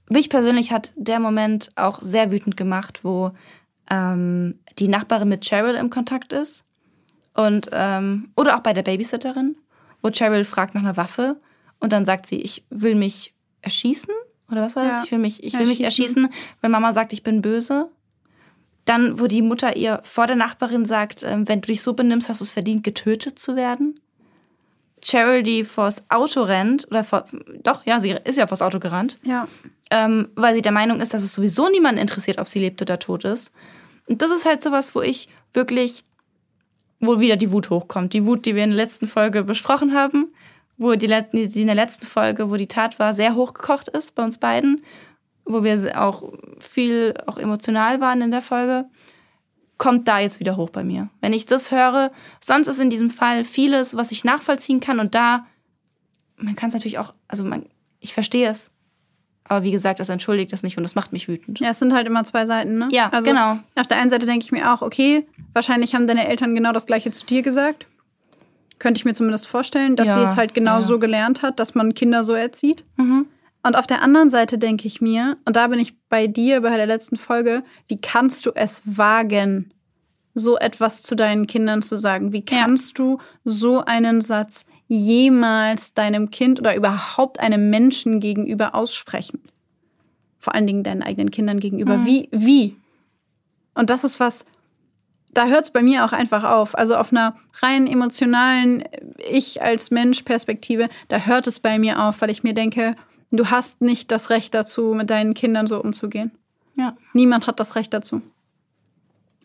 Mich persönlich hat der Moment auch sehr wütend gemacht, wo ähm, die Nachbarin mit Cheryl im Kontakt ist. Und, ähm, oder auch bei der Babysitterin, wo Cheryl fragt nach einer Waffe und dann sagt sie, ich will mich erschießen. Oder was war das? Ja. Ich will mich, ich will mich erschießen. erschießen, weil Mama sagt, ich bin böse. Dann, wo die Mutter ihr vor der Nachbarin sagt, ähm, wenn du dich so benimmst, hast du es verdient, getötet zu werden. Die vors Auto rennt, oder vor, doch, ja, sie ist ja vors Auto gerannt, ja. ähm, weil sie der Meinung ist, dass es sowieso niemanden interessiert, ob sie lebt oder tot ist. Und das ist halt sowas, wo ich wirklich, wo wieder die Wut hochkommt. Die Wut, die wir in der letzten Folge besprochen haben, wo die, die in der letzten Folge, wo die Tat war, sehr hochgekocht ist bei uns beiden, wo wir auch viel auch emotional waren in der Folge, kommt da jetzt wieder hoch bei mir. Wenn ich das höre, sonst ist in diesem Fall vieles, was ich nachvollziehen kann und da, man kann es natürlich auch, also man, ich verstehe es. Aber wie gesagt, das entschuldigt das nicht und das macht mich wütend. Ja, es sind halt immer zwei Seiten, ne? Ja, also, genau. Auf der einen Seite denke ich mir auch, okay, wahrscheinlich haben deine Eltern genau das Gleiche zu dir gesagt. Könnte ich mir zumindest vorstellen, dass Ja, sie es halt genau ja. so gelernt hat, dass man Kinder so erzieht. Mhm. Und auf der anderen Seite denke ich mir, und da bin ich bei dir bei der letzten Folge, wie kannst du es wagen, so etwas zu deinen Kindern zu sagen? Wie Ja. kannst du so einen Satz jemals deinem Kind oder überhaupt einem Menschen gegenüber aussprechen? Vor allen Dingen deinen eigenen Kindern gegenüber. Mhm. Wie, wie? Und das ist was, da hört es bei mir auch einfach auf. Also auf einer rein emotionalen Ich als Mensch Perspektive, da hört es bei mir auf, weil ich mir denke, du hast nicht das Recht dazu, mit deinen Kindern so umzugehen. Ja. Niemand hat das Recht dazu.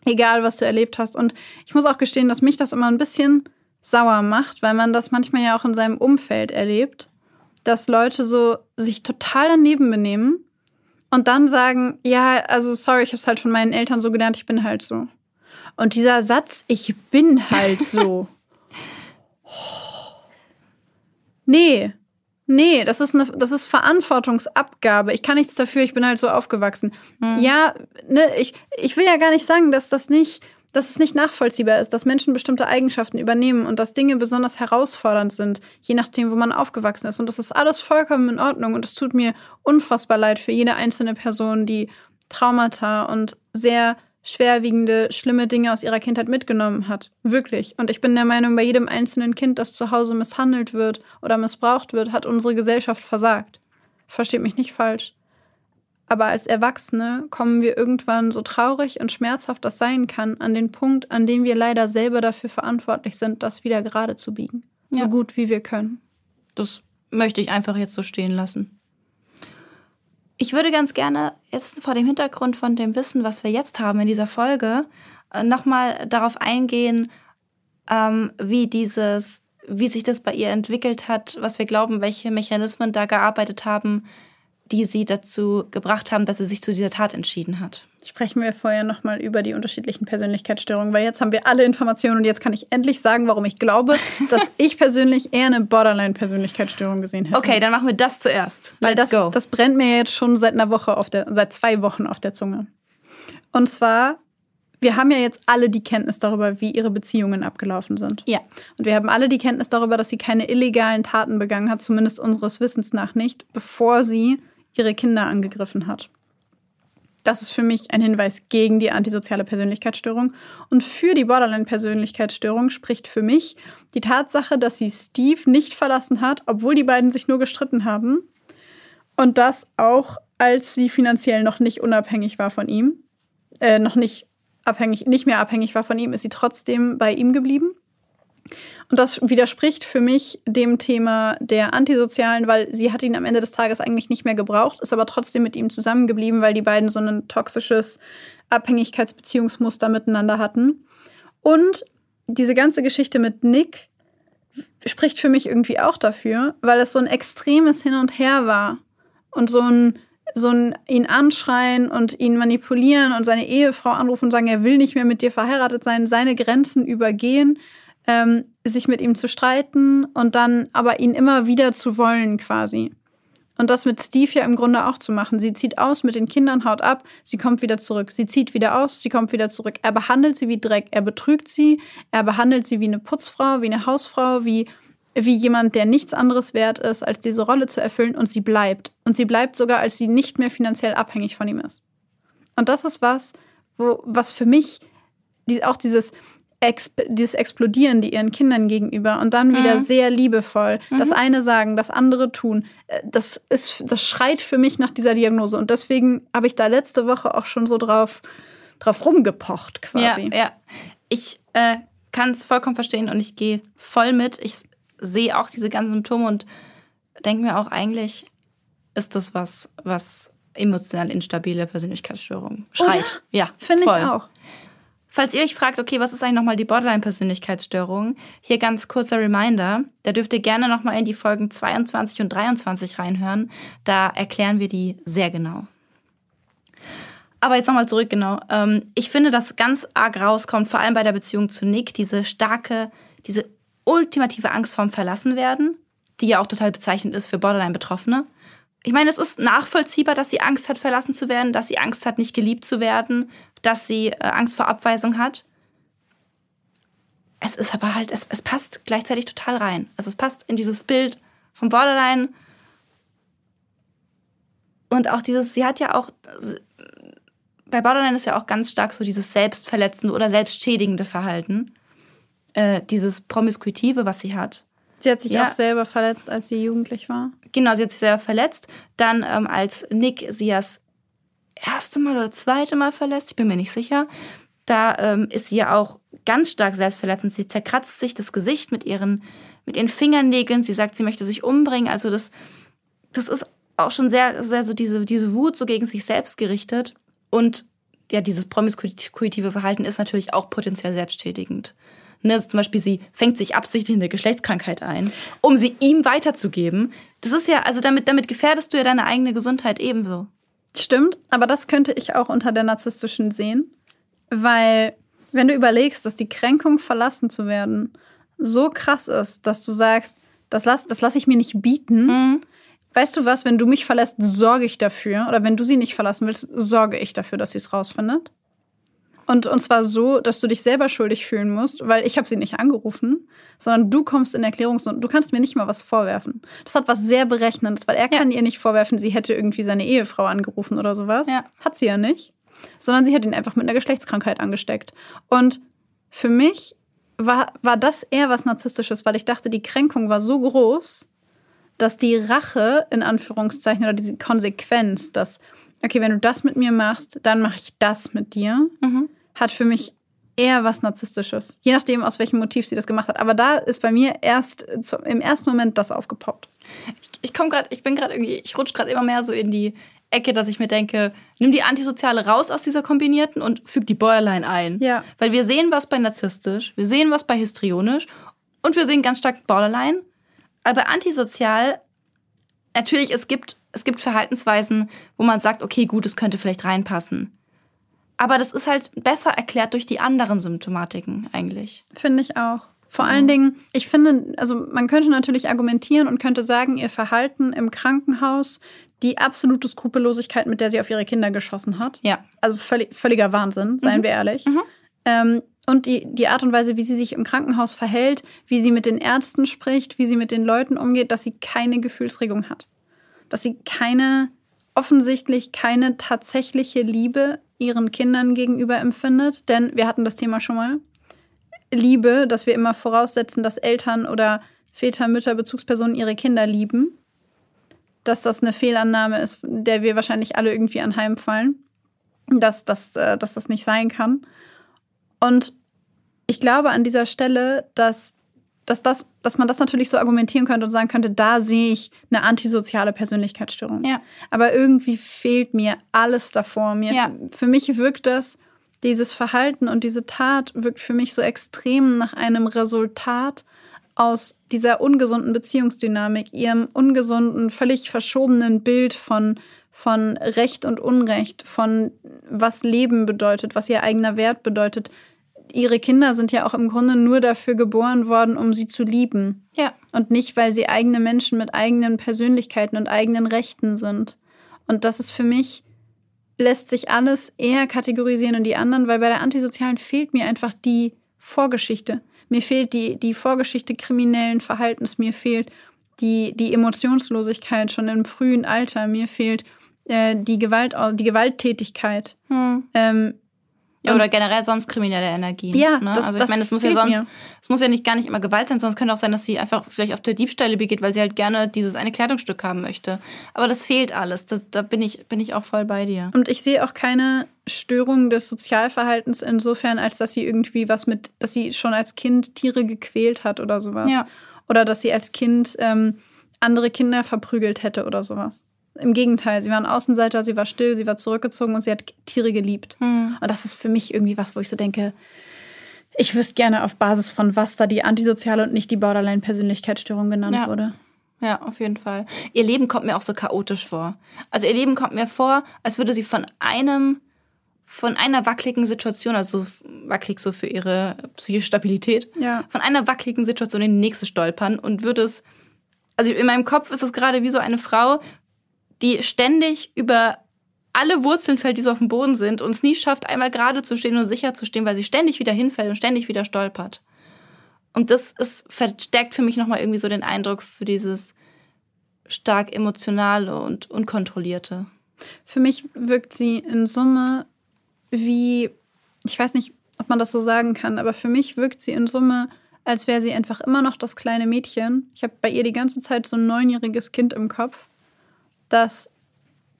Egal, was du erlebt hast. Und ich muss auch gestehen, dass mich das immer ein bisschen sauer macht, weil man das manchmal ja auch in seinem Umfeld erlebt. dass Leute so sich total daneben benehmen und dann sagen, ja, also sorry, ich habe es halt von meinen Eltern so gelernt, ich bin halt so. Und dieser Satz, ich bin halt so. nee, nee, das ist, eine, das ist Verantwortungsabgabe. Ich kann nichts dafür, ich bin halt so aufgewachsen. Mhm. Ja, ne, ich, ich will ja gar nicht sagen, dass das nicht dass es nicht nachvollziehbar ist, dass Menschen bestimmte Eigenschaften übernehmen und dass Dinge besonders herausfordernd sind, je nachdem, wo man aufgewachsen ist. Und das ist alles vollkommen in Ordnung. Und es tut mir unfassbar leid für jede einzelne Person, die Traumata und sehr schwerwiegende, schlimme Dinge aus ihrer Kindheit mitgenommen hat. Wirklich. Und ich bin der Meinung, bei jedem einzelnen Kind, das zu Hause misshandelt wird oder missbraucht wird, hat unsere Gesellschaft versagt. Versteht mich nicht falsch. Aber als Erwachsene kommen wir irgendwann, so traurig und schmerzhaft das sein kann, an den Punkt, an dem wir leider selber dafür verantwortlich sind, das wieder gerade zu biegen. Ja. So gut wie wir können. Das möchte ich einfach jetzt so stehen lassen. Ich würde ganz gerne jetzt vor dem Hintergrund von dem Wissen, was wir jetzt haben in dieser Folge, äh, nochmal darauf eingehen, ähm, wie dieses, wie sich das bei ihr entwickelt hat, was wir glauben, welche Mechanismen da gearbeitet haben, die sie dazu gebracht haben, dass sie sich zu dieser Tat entschieden hat. Sprechen wir vorher nochmal über die unterschiedlichen Persönlichkeitsstörungen, weil jetzt haben wir alle Informationen und jetzt kann ich endlich sagen, warum ich glaube, dass ich persönlich eher eine Borderline-Persönlichkeitsstörung gesehen hätte. Okay, dann machen wir das zuerst. Weil Let's das, go. das brennt mir jetzt schon seit einer Woche auf der, seit zwei Wochen auf der Zunge. Und zwar wir haben ja jetzt alle die Kenntnis darüber, wie ihre Beziehungen abgelaufen sind. Ja. Und wir haben alle die Kenntnis darüber, dass sie keine illegalen Taten begangen hat, zumindest unseres Wissens nach nicht, bevor sie ihre Kinder angegriffen hat. Das ist für mich ein Hinweis gegen die antisoziale Persönlichkeitsstörung. Und für die Borderline-Persönlichkeitsstörung spricht für mich die Tatsache, dass sie Steve nicht verlassen hat, obwohl die beiden sich nur gestritten haben. Und das auch, als sie finanziell noch nicht unabhängig war von ihm, äh, noch nicht abhängig, nicht mehr abhängig war von ihm, ist sie trotzdem bei ihm geblieben. Und das widerspricht für mich dem Thema der Antisozialen, weil sie hat ihn am Ende des Tages eigentlich nicht mehr gebraucht, ist aber trotzdem mit ihm zusammengeblieben, weil die beiden so ein toxisches Abhängigkeitsbeziehungsmuster miteinander hatten. Und diese ganze Geschichte mit Nick spricht für mich irgendwie auch dafür, weil es so ein extremes Hin und Her war und so ein so ein ihn anschreien und ihn manipulieren und seine Ehefrau anrufen und sagen, er will nicht mehr mit dir verheiratet sein, seine Grenzen übergehen ähm, sich mit ihm zu streiten und dann aber ihn immer wieder zu wollen quasi. Und das mit Steve ja im Grunde auch zu machen. Sie zieht aus mit den Kindern, haut ab, sie kommt wieder zurück. Sie zieht wieder aus, sie kommt wieder zurück. Er behandelt sie wie Dreck, er betrügt sie, er behandelt sie wie eine Putzfrau, wie eine Hausfrau, wie, wie jemand, der nichts anderes wert ist, als diese Rolle zu erfüllen. Und sie bleibt. Und sie bleibt sogar, als sie nicht mehr finanziell abhängig von ihm ist. Und das ist was, wo, was für mich die, auch dieses, Exp dieses Explodieren die ihren Kindern gegenüber und dann wieder mhm. sehr liebevoll mhm. das eine sagen, das andere tun. Äh, das ist, das schreit für mich nach dieser Diagnose und deswegen habe ich da letzte Woche auch schon so drauf, drauf rumgepocht quasi. Ja, ja. ich äh, kann es vollkommen verstehen und ich gehe voll mit. Ich sehe auch diese ganzen Symptome und denke mir auch eigentlich ist das was, was emotional instabile Persönlichkeitsstörung schreit. Oder? Ja, finde ich auch. Falls ihr euch fragt, okay, was ist eigentlich nochmal die Borderline-Persönlichkeitsstörung? Hier ganz kurzer Reminder. Da dürft ihr gerne nochmal in die Folgen 22 und 23 reinhören. Da erklären wir die sehr genau. Aber jetzt nochmal zurück, genau. Ähm, ich finde, dass ganz arg rauskommt, vor allem bei der Beziehung zu Nick, diese starke, diese ultimative Angst vorm Verlassenwerden, die ja auch total bezeichnend ist für Borderline-Betroffene. Ich meine, es ist nachvollziehbar, dass sie Angst hat, verlassen zu werden, dass sie Angst hat, nicht geliebt zu werden, dass sie äh, Angst vor Abweisung hat. Es ist aber halt, es, es passt gleichzeitig total rein. Also es passt in dieses Bild vom Borderline. Und auch dieses, sie hat ja auch, bei Borderline ist ja auch ganz stark so dieses selbstverletzende oder selbstschädigende Verhalten. Äh, dieses Promiskuitive, was sie hat. Sie hat sich ja. auch selber verletzt, als sie jugendlich war. Genau, sie hat sich selber verletzt. Dann, ähm, als Nick sie das erste Mal oder zweite Mal verlässt, ich bin mir nicht sicher, da ähm, ist sie ja auch ganz stark selbstverletzend. Sie zerkratzt sich das Gesicht mit ihren, mit ihren Fingernägeln. Sie sagt, sie möchte sich umbringen. Also das, das ist auch schon sehr, sehr so diese, diese Wut so gegen sich selbst gerichtet. Und ja, dieses promiskuitive Verhalten ist natürlich auch potenziell selbstschädigend. Ne, also zum Beispiel, sie fängt sich absichtlich eine Geschlechtskrankheit ein, um sie ihm weiterzugeben. Das ist ja, also damit, damit gefährdest du ja deine eigene Gesundheit ebenso. Stimmt, aber das könnte ich auch unter der narzisstischen sehen. Weil, wenn du überlegst, dass die Kränkung, verlassen zu werden, so krass ist, dass du sagst, das lasse das lass ich mir nicht bieten. Mhm. Weißt du was, wenn du mich verlässt, sorge ich dafür. Oder wenn du sie nicht verlassen willst, sorge ich dafür, dass sie es rausfindet. Und, und zwar so, dass du dich selber schuldig fühlen musst, weil ich habe sie nicht angerufen, sondern du kommst in Erklärungsnot. Du kannst mir nicht mal was vorwerfen. Das hat was sehr Berechnendes, weil er ja. kann ihr nicht vorwerfen, sie hätte irgendwie seine Ehefrau angerufen oder sowas. Ja. Hat sie ja nicht. Sondern sie hat ihn einfach mit einer Geschlechtskrankheit angesteckt. Und für mich war, war das eher was Narzisstisches, weil ich dachte, die Kränkung war so groß, dass die Rache, in Anführungszeichen, oder diese Konsequenz, dass, okay, wenn du das mit mir machst, dann mache ich das mit dir, mhm. Hat für mich eher was Narzisstisches. Je nachdem, aus welchem Motiv sie das gemacht hat. Aber da ist bei mir erst im ersten Moment das aufgepoppt. Ich, ich komme gerade, ich bin gerade irgendwie, ich rutsche gerade immer mehr so in die Ecke, dass ich mir denke, nimm die Antisoziale raus aus dieser kombinierten und füg die Borderline ein. Ja. Weil wir sehen was bei narzisstisch, wir sehen was bei histrionisch und wir sehen ganz stark Borderline. Aber antisozial, natürlich, es gibt, es gibt Verhaltensweisen, wo man sagt, okay, gut, es könnte vielleicht reinpassen. Aber das ist halt besser erklärt durch die anderen Symptomatiken eigentlich. Finde ich auch. Vor allen Dingen, ich finde, also man könnte natürlich argumentieren und könnte sagen, ihr Verhalten im Krankenhaus, die absolute Skrupellosigkeit, mit der sie auf ihre Kinder geschossen hat. Ja. Also völlig, völliger Wahnsinn, seien mhm. wir ehrlich. Mhm. Ähm, und die, die Art und Weise, wie sie sich im Krankenhaus verhält, wie sie mit den Ärzten spricht, wie sie mit den Leuten umgeht, dass sie keine Gefühlsregung hat. Dass sie keine, offensichtlich keine tatsächliche Liebe ihren Kindern gegenüber empfindet. Denn wir hatten das Thema schon mal. Liebe, dass wir immer voraussetzen, dass Eltern oder Väter, Mütter, Bezugspersonen ihre Kinder lieben. Dass das eine Fehlannahme ist, der wir wahrscheinlich alle irgendwie anheimfallen. Dass, dass, äh, dass das nicht sein kann. Und ich glaube an dieser Stelle, dass, dass, das, dass man das natürlich so argumentieren könnte und sagen könnte, da sehe ich eine antisoziale Persönlichkeitsstörung. Ja. Aber irgendwie fehlt mir alles davor. Mir, ja. Für mich wirkt das dieses Verhalten und diese Tat wirkt für mich so extrem nach einem Resultat aus dieser ungesunden Beziehungsdynamik, ihrem ungesunden, völlig verschobenen Bild von, von Recht und Unrecht, von was Leben bedeutet, was ihr eigener Wert bedeutet. Ihre Kinder sind ja auch im Grunde nur dafür geboren worden, um sie zu lieben. Ja. Und nicht, weil sie eigene Menschen mit eigenen Persönlichkeiten und eigenen Rechten sind. Und das ist für mich lässt sich alles eher kategorisieren in die anderen, weil bei der Antisozialen fehlt mir einfach die Vorgeschichte. Mir fehlt die, die Vorgeschichte kriminellen Verhaltens, mir fehlt die, die Emotionslosigkeit schon im frühen Alter, mir fehlt äh, die, Gewalt, die Gewalttätigkeit. Hm. Ähm, ja, oder generell sonst kriminelle Energien. Ja, ne? das, also ich meine, es muss ja sonst, es muss ja nicht gar nicht immer Gewalt sein, es könnte auch sein, dass sie einfach vielleicht auf der Diebstahle begeht, weil sie halt gerne dieses eine Kleidungsstück haben möchte. Aber das fehlt alles. Da, da bin ich bin ich auch voll bei dir. Und ich sehe auch keine Störung des Sozialverhaltens insofern, als dass sie irgendwie was mit, dass sie schon als Kind Tiere gequält hat oder sowas. Ja. Oder dass sie als Kind ähm, andere Kinder verprügelt hätte oder sowas. Im Gegenteil, sie war ein Außenseiter, sie war still, sie war zurückgezogen und sie hat Tiere geliebt. Mhm. Und das ist für mich irgendwie was, wo ich so denke, ich wüsste gerne auf Basis von was da die antisoziale und nicht die Borderline-Persönlichkeitsstörung genannt ja. wurde. Ja, auf jeden Fall. Ihr Leben kommt mir auch so chaotisch vor. Also ihr Leben kommt mir vor, als würde sie von einem, von einer wackeligen Situation, also wackelig so für ihre psychische Stabilität, ja. von einer wackeligen Situation in die nächste stolpern und würde es, also in meinem Kopf ist es gerade wie so eine Frau, die ständig über alle Wurzeln fällt, die so auf dem Boden sind und es nie schafft, einmal gerade zu stehen und sicher zu stehen, weil sie ständig wieder hinfällt und ständig wieder stolpert. Und das ist, verstärkt für mich nochmal irgendwie so den Eindruck für dieses stark emotionale und unkontrollierte. Für mich wirkt sie in Summe wie, ich weiß nicht, ob man das so sagen kann, aber für mich wirkt sie in Summe, als wäre sie einfach immer noch das kleine Mädchen. Ich habe bei ihr die ganze Zeit so ein neunjähriges Kind im Kopf das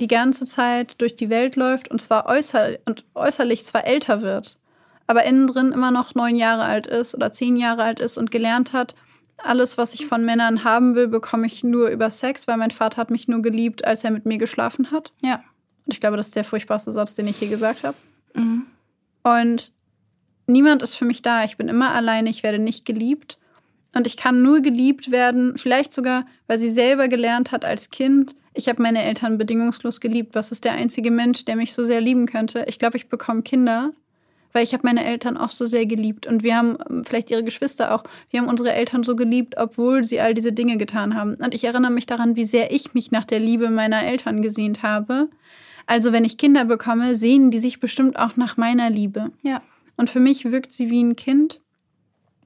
die ganze Zeit durch die Welt läuft und zwar äußer und äußerlich zwar älter wird, aber innen drin immer noch neun Jahre alt ist oder zehn Jahre alt ist und gelernt hat, alles, was ich von Männern haben will, bekomme ich nur über Sex, weil mein Vater hat mich nur geliebt, als er mit mir geschlafen hat. Ja. Und ich glaube, das ist der furchtbarste Satz, den ich je gesagt habe. Mhm. Und niemand ist für mich da. Ich bin immer alleine, ich werde nicht geliebt. Und ich kann nur geliebt werden, vielleicht sogar, weil sie selber gelernt hat als Kind, ich habe meine Eltern bedingungslos geliebt. Was ist der einzige Mensch, der mich so sehr lieben könnte? Ich glaube, ich bekomme Kinder, weil ich habe meine Eltern auch so sehr geliebt. Und wir haben ähm, vielleicht ihre Geschwister auch, wir haben unsere Eltern so geliebt, obwohl sie all diese Dinge getan haben. Und ich erinnere mich daran, wie sehr ich mich nach der Liebe meiner Eltern gesehnt habe. Also wenn ich Kinder bekomme, sehen die sich bestimmt auch nach meiner Liebe. Ja. Und für mich wirkt sie wie ein Kind,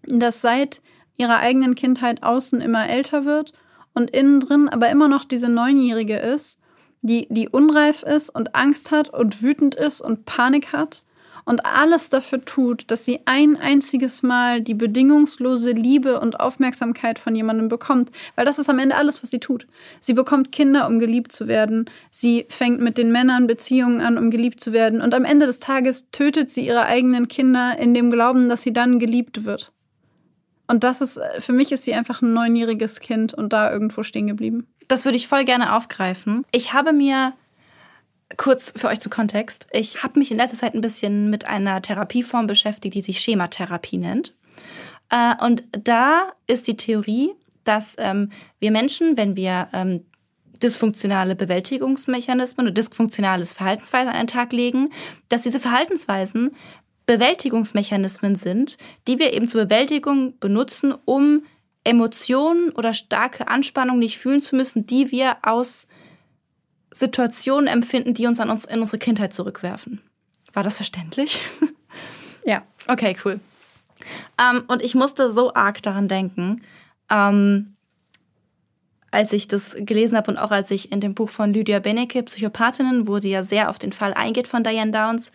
das seit ihrer eigenen Kindheit außen immer älter wird und innen drin aber immer noch diese Neunjährige ist, die, die unreif ist und Angst hat und wütend ist und Panik hat und alles dafür tut, dass sie ein einziges Mal die bedingungslose Liebe und Aufmerksamkeit von jemandem bekommt, weil das ist am Ende alles, was sie tut. Sie bekommt Kinder, um geliebt zu werden. Sie fängt mit den Männern Beziehungen an, um geliebt zu werden. Und am Ende des Tages tötet sie ihre eigenen Kinder in dem Glauben, dass sie dann geliebt wird. Und das ist, für mich ist sie einfach ein neunjähriges Kind und da irgendwo stehen geblieben. Das würde ich voll gerne aufgreifen. Ich habe mir kurz für euch zu Kontext. Ich habe mich in letzter Zeit ein bisschen mit einer Therapieform beschäftigt, die sich Schematherapie nennt. Äh, und da ist die Theorie, dass ähm, wir Menschen, wenn wir ähm, dysfunktionale Bewältigungsmechanismen oder dysfunktionales Verhaltensweisen an den Tag legen, dass diese Verhaltensweisen Bewältigungsmechanismen sind, die wir eben zur Bewältigung benutzen, um Emotionen oder starke Anspannung nicht fühlen zu müssen, die wir aus Situationen empfinden, die uns an uns in unsere Kindheit zurückwerfen. War das verständlich? ja. Okay, cool. Ähm, und ich musste so arg daran denken, ähm, als ich das gelesen habe und auch als ich in dem Buch von Lydia Benecke, Psychopathinnen, wo die ja sehr auf den Fall eingeht von Diane Downs,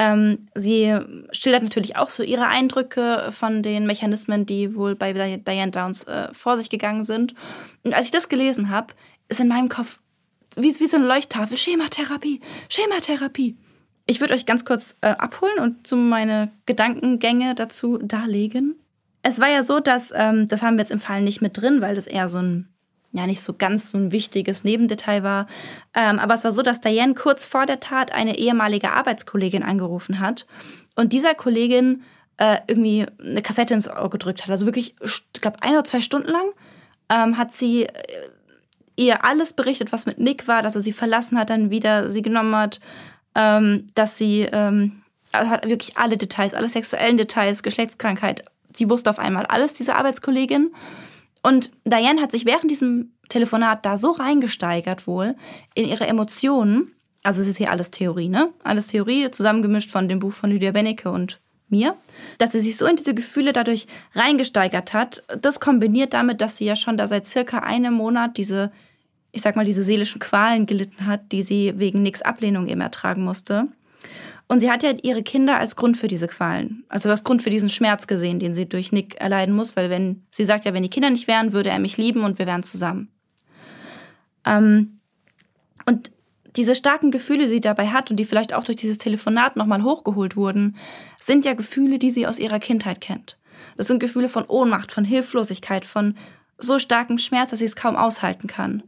ähm, sie schildert natürlich auch so ihre Eindrücke von den Mechanismen, die wohl bei Diane Downs äh, vor sich gegangen sind. Und als ich das gelesen habe, ist in meinem Kopf wie, wie so eine Leuchttafel, Schematherapie, Schematherapie. Ich würde euch ganz kurz äh, abholen und so meine Gedankengänge dazu darlegen. Es war ja so, dass, ähm, das haben wir jetzt im Fall nicht mit drin, weil das eher so ein ja nicht so ganz so ein wichtiges Nebendetail war. Ähm, aber es war so, dass Diane kurz vor der Tat eine ehemalige Arbeitskollegin angerufen hat und dieser Kollegin äh, irgendwie eine Kassette ins Ohr gedrückt hat. Also wirklich, ich glaube, ein oder zwei Stunden lang ähm, hat sie äh, ihr alles berichtet, was mit Nick war, dass er sie verlassen hat, dann wieder sie genommen hat, ähm, dass sie ähm, also hat wirklich alle Details, alle sexuellen Details, Geschlechtskrankheit. Sie wusste auf einmal alles, diese Arbeitskollegin. Und Diane hat sich während diesem Telefonat da so reingesteigert wohl in ihre Emotionen. Also es ist hier alles Theorie, ne? Alles Theorie, zusammengemischt von dem Buch von Lydia Bennecke und mir, dass sie sich so in diese Gefühle dadurch reingesteigert hat. Das kombiniert damit, dass sie ja schon da seit circa einem Monat diese, ich sag mal, diese seelischen Qualen gelitten hat, die sie wegen nix Ablehnung eben ertragen musste. Und sie hat ja ihre Kinder als Grund für diese Qualen, also als Grund für diesen Schmerz gesehen, den sie durch Nick erleiden muss, weil wenn sie sagt ja, wenn die Kinder nicht wären, würde er mich lieben und wir wären zusammen. Ähm, und diese starken Gefühle, die sie dabei hat und die vielleicht auch durch dieses Telefonat nochmal hochgeholt wurden, sind ja Gefühle, die sie aus ihrer Kindheit kennt. Das sind Gefühle von Ohnmacht, von Hilflosigkeit, von so starkem Schmerz, dass sie es kaum aushalten kann.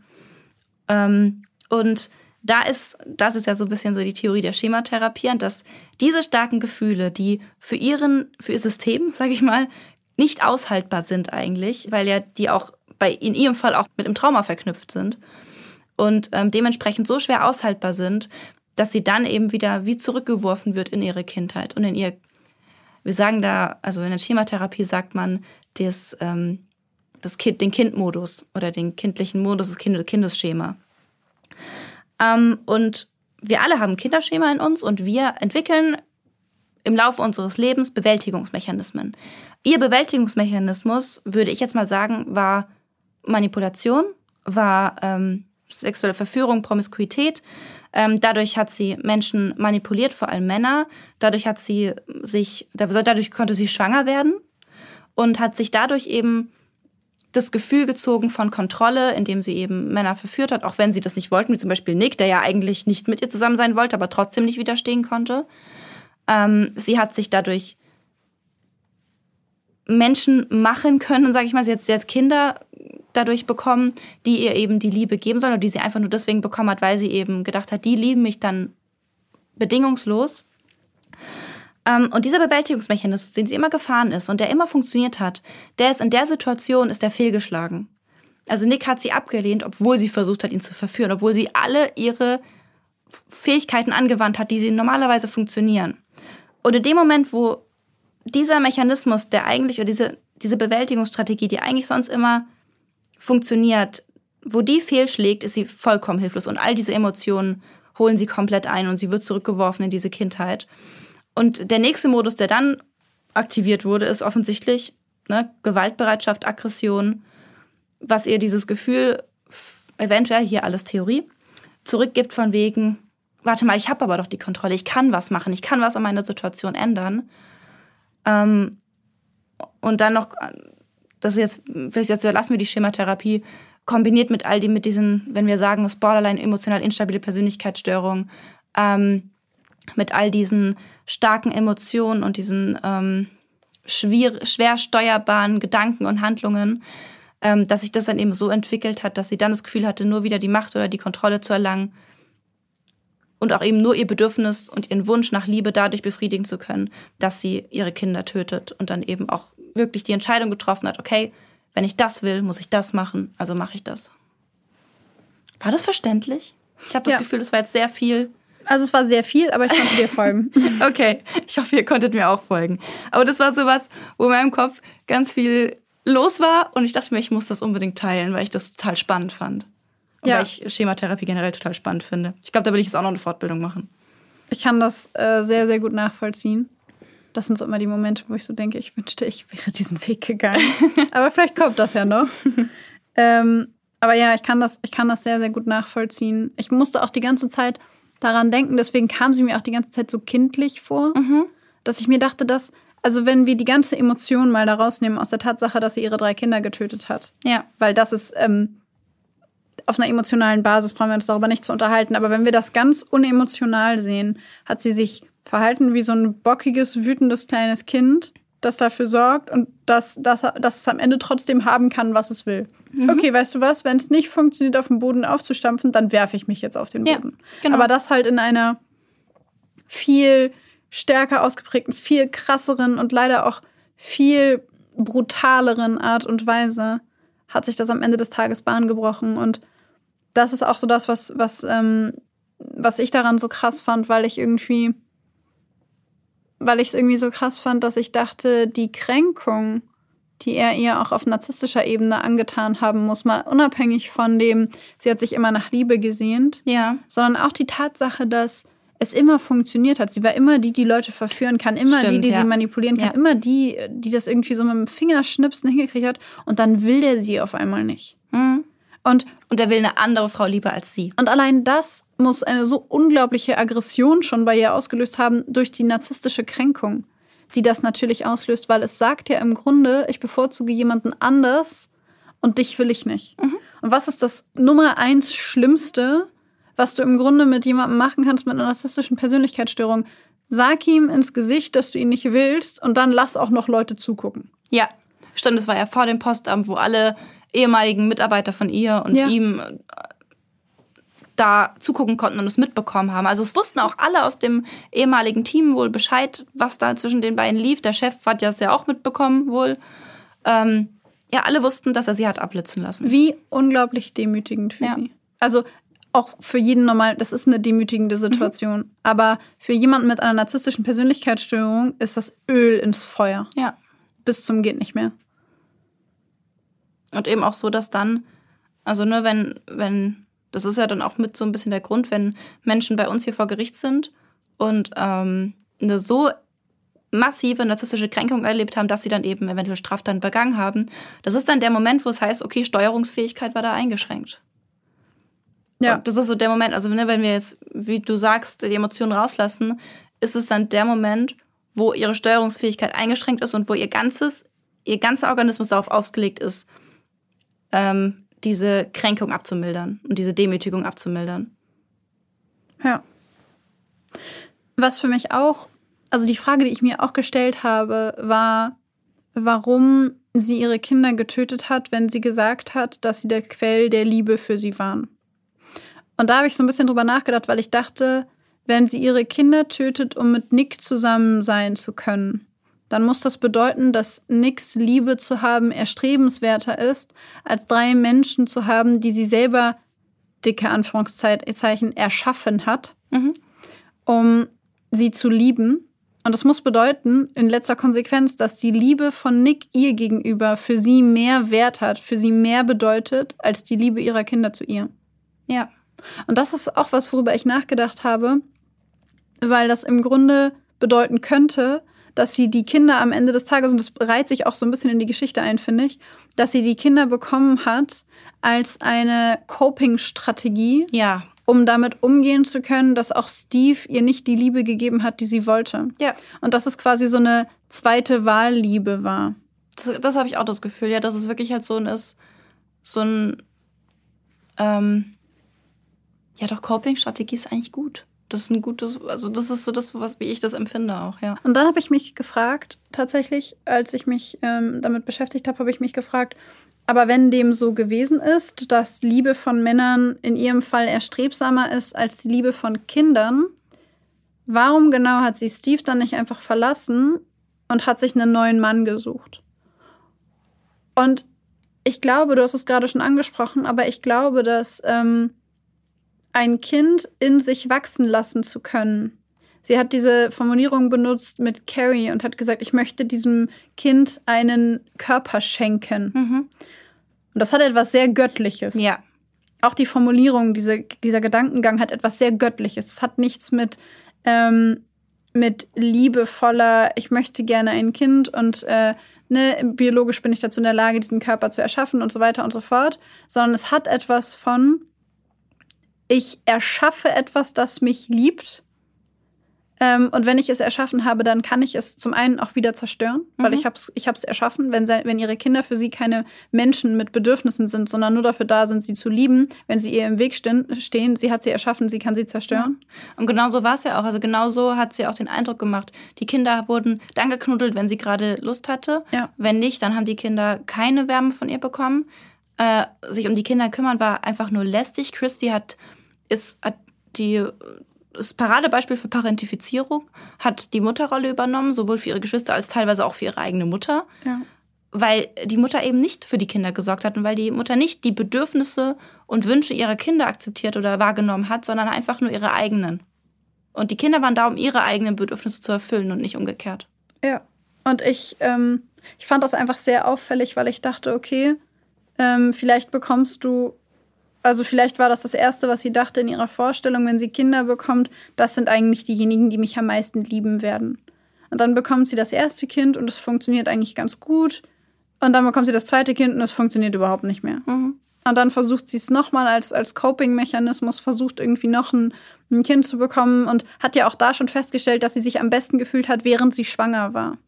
Ähm, und da ist, das ist ja so ein bisschen so die Theorie der Schematherapie, dass diese starken Gefühle, die für ihren, für ihr System, sage ich mal, nicht aushaltbar sind eigentlich, weil ja die auch bei in ihrem Fall auch mit einem Trauma verknüpft sind und ähm, dementsprechend so schwer aushaltbar sind, dass sie dann eben wieder wie zurückgeworfen wird in ihre Kindheit und in ihr, wir sagen da, also in der Schematherapie sagt man, das, ähm, das kind, den Kindmodus oder den kindlichen Modus, das kind Kindesschema. Ähm, und wir alle haben Kinderschema in uns und wir entwickeln im Laufe unseres Lebens Bewältigungsmechanismen. Ihr Bewältigungsmechanismus, würde ich jetzt mal sagen, war Manipulation, war ähm, sexuelle Verführung, Promiskuität. Ähm, dadurch hat sie Menschen manipuliert, vor allem Männer. Dadurch hat sie sich, dadurch konnte sie schwanger werden und hat sich dadurch eben das Gefühl gezogen von Kontrolle, indem sie eben Männer verführt hat, auch wenn sie das nicht wollten, wie zum Beispiel Nick, der ja eigentlich nicht mit ihr zusammen sein wollte, aber trotzdem nicht widerstehen konnte. Ähm, sie hat sich dadurch Menschen machen können, sage ich mal, sie hat, hat Kinder dadurch bekommen, die ihr eben die Liebe geben sollen oder die sie einfach nur deswegen bekommen hat, weil sie eben gedacht hat, die lieben mich dann bedingungslos. Ähm, und dieser Bewältigungsmechanismus, den sie immer gefahren ist und der immer funktioniert hat, der ist in der Situation, ist der fehlgeschlagen. Also Nick hat sie abgelehnt, obwohl sie versucht hat, ihn zu verführen, obwohl sie alle ihre Fähigkeiten angewandt hat, die sie normalerweise funktionieren. Und in dem Moment, wo dieser Mechanismus, der eigentlich, oder diese, diese Bewältigungsstrategie, die eigentlich sonst immer funktioniert, wo die fehlschlägt, ist sie vollkommen hilflos. Und all diese Emotionen holen sie komplett ein und sie wird zurückgeworfen in diese Kindheit. Und der nächste Modus, der dann aktiviert wurde, ist offensichtlich ne, Gewaltbereitschaft, Aggression, was ihr dieses Gefühl, eventuell hier alles Theorie, zurückgibt von wegen, warte mal, ich habe aber doch die Kontrolle, ich kann was machen, ich kann was an meiner Situation ändern. Ähm, und dann noch, das jetzt, vielleicht jetzt lassen wir die Schematherapie, kombiniert mit all dem, mit diesen, wenn wir sagen, das Borderline emotional instabile Persönlichkeitsstörung, ähm, mit all diesen starken Emotionen und diesen ähm, schwer, schwer steuerbaren Gedanken und Handlungen, ähm, dass sich das dann eben so entwickelt hat, dass sie dann das Gefühl hatte, nur wieder die Macht oder die Kontrolle zu erlangen und auch eben nur ihr Bedürfnis und ihren Wunsch nach Liebe dadurch befriedigen zu können, dass sie ihre Kinder tötet und dann eben auch wirklich die Entscheidung getroffen hat, okay, wenn ich das will, muss ich das machen, also mache ich das. War das verständlich? Ich habe das ja. Gefühl, das war jetzt sehr viel. Also es war sehr viel, aber ich konnte dir folgen. okay, ich hoffe, ihr konntet mir auch folgen. Aber das war sowas, wo in meinem Kopf ganz viel los war und ich dachte mir, ich muss das unbedingt teilen, weil ich das total spannend fand. Und ja. weil ich Schematherapie generell total spannend finde. Ich glaube, da will ich jetzt auch noch eine Fortbildung machen. Ich kann das äh, sehr, sehr gut nachvollziehen. Das sind so immer die Momente, wo ich so denke, ich wünschte, ich wäre diesen Weg gegangen. aber vielleicht kommt das ja noch. ähm, aber ja, ich kann, das, ich kann das sehr, sehr gut nachvollziehen. Ich musste auch die ganze Zeit daran denken, deswegen kam sie mir auch die ganze Zeit so kindlich vor, mhm. dass ich mir dachte, dass, also wenn wir die ganze Emotion mal da rausnehmen aus der Tatsache, dass sie ihre drei Kinder getötet hat. Ja. Weil das ist, ähm, auf einer emotionalen Basis brauchen wir uns darüber nicht zu unterhalten. Aber wenn wir das ganz unemotional sehen, hat sie sich verhalten wie so ein bockiges, wütendes kleines Kind, das dafür sorgt und das, das, dass es am Ende trotzdem haben kann, was es will. Mhm. Okay, weißt du was? Wenn es nicht funktioniert, auf den Boden aufzustampfen, dann werfe ich mich jetzt auf den Boden. Ja, genau. Aber das halt in einer viel stärker ausgeprägten, viel krasseren und leider auch viel brutaleren Art und Weise hat sich das am Ende des Tages Bahn gebrochen. Und das ist auch so das, was, was, ähm, was ich daran so krass fand, weil ich irgendwie weil ich es irgendwie so krass fand, dass ich dachte, die Kränkung, die er ihr auch auf narzisstischer Ebene angetan haben muss, mal unabhängig von dem, sie hat sich immer nach Liebe gesehnt, ja. sondern auch die Tatsache, dass es immer funktioniert hat. Sie war immer die, die Leute verführen kann, immer Stimmt, die, die ja. sie manipulieren kann, ja. immer die, die das irgendwie so mit dem Fingerschnipsen hingekriegt hat und dann will der sie auf einmal nicht. Mhm. Und, und er will eine andere Frau lieber als sie. Und allein das muss eine so unglaubliche Aggression schon bei ihr ausgelöst haben durch die narzisstische Kränkung, die das natürlich auslöst, weil es sagt ja im Grunde, ich bevorzuge jemanden anders und dich will ich nicht. Mhm. Und was ist das Nummer eins Schlimmste, was du im Grunde mit jemandem machen kannst mit einer narzisstischen Persönlichkeitsstörung? Sag ihm ins Gesicht, dass du ihn nicht willst und dann lass auch noch Leute zugucken. Ja, stimmt, das war ja vor dem Postamt, wo alle ehemaligen Mitarbeiter von ihr und ja. ihm äh, da zugucken konnten und es mitbekommen haben. Also es wussten auch alle aus dem ehemaligen Team wohl Bescheid, was da zwischen den beiden lief. Der Chef hat das ja auch mitbekommen wohl. Ähm, ja, alle wussten, dass er sie hat abblitzen lassen. Wie unglaublich demütigend für ja. sie. Also auch für jeden normal, das ist eine demütigende Situation. Mhm. Aber für jemanden mit einer narzisstischen Persönlichkeitsstörung ist das Öl ins Feuer. Ja. Bis zum geht nicht mehr. Und eben auch so, dass dann, also nur wenn, wenn, das ist ja dann auch mit so ein bisschen der Grund, wenn Menschen bei uns hier vor Gericht sind und ähm, eine so massive narzisstische Kränkung erlebt haben, dass sie dann eben eventuell Straftaten begangen haben. Das ist dann der Moment, wo es heißt, okay, Steuerungsfähigkeit war da eingeschränkt. Ja. Und das ist so der Moment, also ne, wenn wir jetzt, wie du sagst, die Emotionen rauslassen, ist es dann der Moment, wo ihre Steuerungsfähigkeit eingeschränkt ist und wo ihr ganzes, ihr ganzer Organismus darauf ausgelegt ist, ähm, diese Kränkung abzumildern und diese Demütigung abzumildern. Ja. Was für mich auch, also die Frage, die ich mir auch gestellt habe, war, warum sie ihre Kinder getötet hat, wenn sie gesagt hat, dass sie der Quell der Liebe für sie waren. Und da habe ich so ein bisschen drüber nachgedacht, weil ich dachte, wenn sie ihre Kinder tötet, um mit Nick zusammen sein zu können, dann muss das bedeuten, dass Nicks Liebe zu haben erstrebenswerter ist, als drei Menschen zu haben, die sie selber, dicke Anführungszeichen, erschaffen hat, mhm. um sie zu lieben. Und das muss bedeuten, in letzter Konsequenz, dass die Liebe von Nick ihr gegenüber für sie mehr Wert hat, für sie mehr bedeutet, als die Liebe ihrer Kinder zu ihr. Ja. Und das ist auch was, worüber ich nachgedacht habe, weil das im Grunde bedeuten könnte, dass sie die Kinder am Ende des Tages, und das reiht sich auch so ein bisschen in die Geschichte ein, finde ich, dass sie die Kinder bekommen hat als eine Coping-Strategie. Ja. Um damit umgehen zu können, dass auch Steve ihr nicht die Liebe gegeben hat, die sie wollte. Ja. Und dass es quasi so eine zweite Wahlliebe war. Das, das habe ich auch das Gefühl, ja, dass es wirklich halt so ein ist, so ein, ähm, ja doch, Coping-Strategie ist eigentlich gut. Das ist ein gutes, also das ist so das, was wie ich das empfinde auch, ja. Und dann habe ich mich gefragt, tatsächlich, als ich mich ähm, damit beschäftigt habe, habe ich mich gefragt, aber wenn dem so gewesen ist, dass Liebe von Männern in ihrem Fall erstrebsamer ist als die Liebe von Kindern, warum genau hat sie Steve dann nicht einfach verlassen und hat sich einen neuen Mann gesucht? Und ich glaube, du hast es gerade schon angesprochen, aber ich glaube, dass ähm, ein Kind in sich wachsen lassen zu können. Sie hat diese Formulierung benutzt mit Carrie und hat gesagt, ich möchte diesem Kind einen Körper schenken. Mhm. Und das hat etwas sehr Göttliches. Ja. Auch die Formulierung, diese, dieser Gedankengang hat etwas sehr Göttliches. Es hat nichts mit, ähm, mit liebevoller, ich möchte gerne ein Kind und äh, ne, biologisch bin ich dazu in der Lage, diesen Körper zu erschaffen und so weiter und so fort, sondern es hat etwas von, ich erschaffe etwas, das mich liebt. Ähm, und wenn ich es erschaffen habe, dann kann ich es zum einen auch wieder zerstören, mhm. weil ich habe es ich hab's erschaffen. Wenn, wenn ihre Kinder für sie keine Menschen mit Bedürfnissen sind, sondern nur dafür da sind, sie zu lieben, wenn sie ihr im Weg stehen, stehen sie hat sie erschaffen, sie kann sie zerstören. Ja. Und genau so war es ja auch. Also genau so hat sie auch den Eindruck gemacht. Die Kinder wurden dann geknuddelt, wenn sie gerade Lust hatte. Ja. Wenn nicht, dann haben die Kinder keine Wärme von ihr bekommen. Äh, sich um die Kinder kümmern war einfach nur lästig. Christy hat ist die das Paradebeispiel für Parentifizierung hat die Mutterrolle übernommen, sowohl für ihre Geschwister als teilweise auch für ihre eigene Mutter. Ja. Weil die Mutter eben nicht für die Kinder gesorgt hat und weil die Mutter nicht die Bedürfnisse und Wünsche ihrer Kinder akzeptiert oder wahrgenommen hat, sondern einfach nur ihre eigenen. Und die Kinder waren da, um ihre eigenen Bedürfnisse zu erfüllen und nicht umgekehrt. Ja. Und ich, ähm, ich fand das einfach sehr auffällig, weil ich dachte, okay, ähm, vielleicht bekommst du also vielleicht war das das Erste, was sie dachte in ihrer Vorstellung, wenn sie Kinder bekommt, das sind eigentlich diejenigen, die mich am meisten lieben werden. Und dann bekommt sie das erste Kind und es funktioniert eigentlich ganz gut. Und dann bekommt sie das zweite Kind und es funktioniert überhaupt nicht mehr. Mhm. Und dann versucht sie es nochmal als, als Coping-Mechanismus, versucht irgendwie noch ein, ein Kind zu bekommen und hat ja auch da schon festgestellt, dass sie sich am besten gefühlt hat, während sie schwanger war.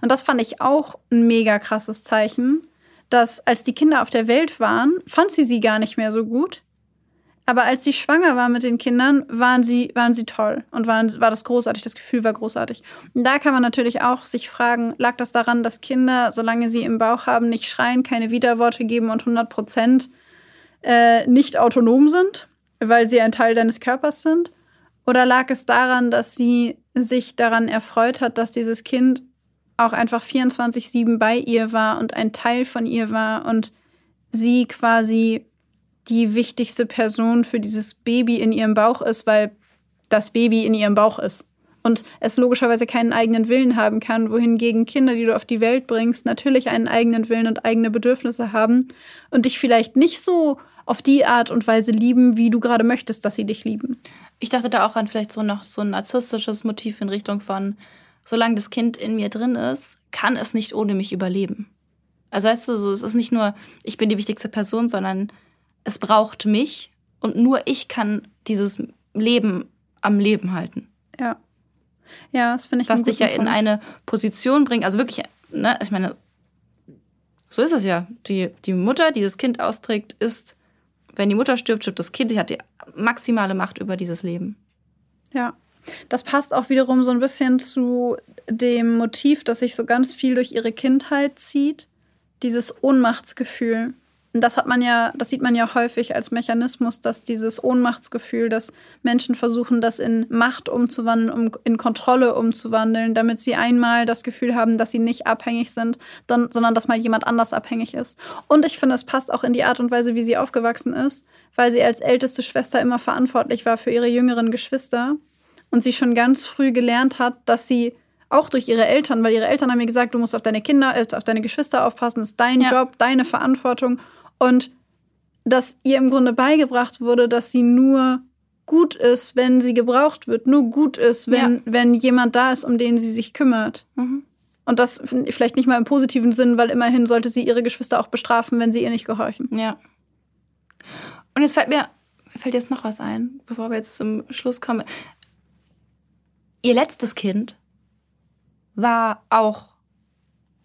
Und das fand ich auch ein mega krasses Zeichen, dass als die Kinder auf der Welt waren, fand sie sie gar nicht mehr so gut. Aber als sie schwanger war mit den Kindern, waren sie, waren sie toll und waren, war das großartig, das Gefühl war großartig. Und da kann man natürlich auch sich fragen, lag das daran, dass Kinder, solange sie im Bauch haben, nicht schreien, keine Widerworte geben und 100 Prozent äh, nicht autonom sind, weil sie ein Teil deines Körpers sind? Oder lag es daran, dass sie sich daran erfreut hat, dass dieses Kind auch einfach 24-7 bei ihr war und ein Teil von ihr war und sie quasi die wichtigste Person für dieses Baby in ihrem Bauch ist, weil das Baby in ihrem Bauch ist. Und es logischerweise keinen eigenen Willen haben kann, wohingegen Kinder, die du auf die Welt bringst, natürlich einen eigenen Willen und eigene Bedürfnisse haben und dich vielleicht nicht so auf die Art und Weise lieben, wie du gerade möchtest, dass sie dich lieben. Ich dachte da auch an vielleicht so noch so ein narzisstisches Motiv in Richtung von, solange das Kind in mir drin ist, kann es nicht ohne mich überleben. Also weißt du, so, es ist nicht nur, ich bin die wichtigste Person, sondern es braucht mich und nur ich kann dieses Leben am Leben halten. Ja. Ja, das finde ich Was dich ja Punkt. in eine Position bringt, also wirklich, ne, ich meine, so ist es ja. Die, die Mutter, die das Kind austrägt, ist, wenn die Mutter stirbt, stirbt das Kind, die hat die maximale Macht über dieses Leben. Ja. Das passt auch wiederum so ein bisschen zu dem Motiv, das sich so ganz viel durch ihre Kindheit zieht. Dieses Ohnmachtsgefühl. das hat man ja, das sieht man ja häufig als Mechanismus, dass dieses Ohnmachtsgefühl, dass Menschen versuchen, das in Macht umzuwandeln, um in Kontrolle umzuwandeln, damit sie einmal das Gefühl haben, dass sie nicht abhängig sind, dann, sondern dass mal jemand anders abhängig ist. Und ich finde, es passt auch in die Art und Weise, wie sie aufgewachsen ist, weil sie als älteste Schwester immer verantwortlich war für ihre jüngeren Geschwister und sie schon ganz früh gelernt hat, dass sie auch durch ihre Eltern, weil ihre Eltern haben mir gesagt, du musst auf deine Kinder, äh, auf deine Geschwister aufpassen, das ist dein ja. Job, deine Verantwortung. Und dass ihr im Grunde beigebracht wurde, dass sie nur gut ist, wenn sie gebraucht wird, nur gut ist, wenn, ja. wenn jemand da ist, um den sie sich kümmert. Mhm. Und das vielleicht nicht mal im positiven Sinn, weil immerhin sollte sie ihre Geschwister auch bestrafen, wenn sie ihr nicht gehorchen. Ja. Und jetzt fällt mir fällt jetzt noch was ein, bevor wir jetzt zum Schluss kommen. Ihr letztes Kind war auch,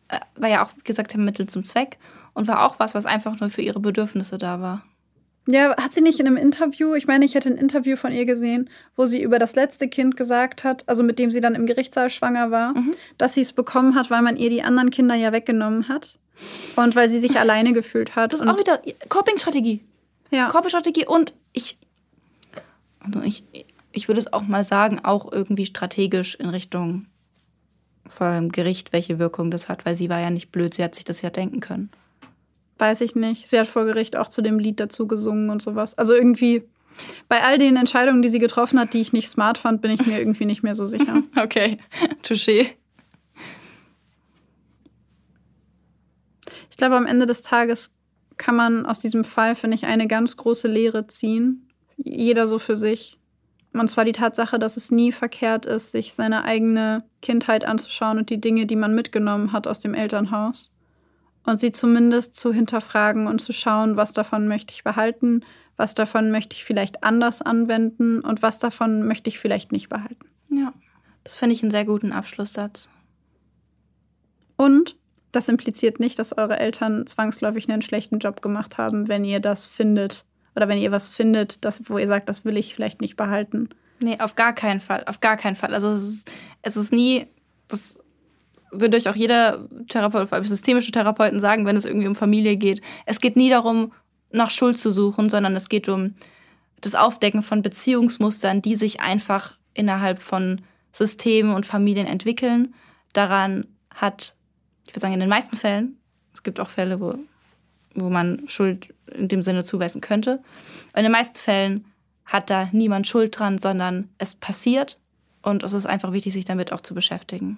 äh, war ja auch, wie gesagt, ein Mittel zum Zweck und war auch was, was einfach nur für ihre Bedürfnisse da war. Ja, hat sie nicht in einem Interview, ich meine, ich hätte ein Interview von ihr gesehen, wo sie über das letzte Kind gesagt hat, also mit dem sie dann im Gerichtssaal schwanger war, mhm. dass sie es bekommen hat, weil man ihr die anderen Kinder ja weggenommen hat und weil sie sich alleine gefühlt hat. Das ist auch wieder Coping-Strategie. Ja. Coping-Strategie und ich, also ich, ich würde es auch mal sagen, auch irgendwie strategisch in Richtung vor dem Gericht, welche Wirkung das hat, weil sie war ja nicht blöd, sie hat sich das ja denken können. Weiß ich nicht. Sie hat vor Gericht auch zu dem Lied dazu gesungen und sowas. Also irgendwie bei all den Entscheidungen, die sie getroffen hat, die ich nicht smart fand, bin ich mir irgendwie nicht mehr so sicher. okay, touché. Ich glaube, am Ende des Tages kann man aus diesem Fall, finde ich, eine ganz große Lehre ziehen. Jeder so für sich. Und zwar die Tatsache, dass es nie verkehrt ist, sich seine eigene Kindheit anzuschauen und die Dinge, die man mitgenommen hat aus dem Elternhaus. Und sie zumindest zu hinterfragen und zu schauen, was davon möchte ich behalten, was davon möchte ich vielleicht anders anwenden und was davon möchte ich vielleicht nicht behalten. Ja, das finde ich einen sehr guten Abschlusssatz. Und das impliziert nicht, dass eure Eltern zwangsläufig einen schlechten Job gemacht haben, wenn ihr das findet, oder wenn ihr was findet, das, wo ihr sagt, das will ich vielleicht nicht behalten. Nee, auf gar keinen Fall. Auf gar keinen Fall. Also es ist, es ist nie, das würde euch auch jeder Therapeut, vor allem systemische Therapeuten sagen, wenn es irgendwie um Familie geht. Es geht nie darum, nach Schuld zu suchen, sondern es geht um das Aufdecken von Beziehungsmustern, die sich einfach innerhalb von Systemen und Familien entwickeln. Daran hat, ich würde sagen, in den meisten Fällen, es gibt auch Fälle, wo wo man Schuld in dem Sinne zuweisen könnte. In den meisten Fällen hat da niemand Schuld dran, sondern es passiert und es ist einfach wichtig, sich damit auch zu beschäftigen.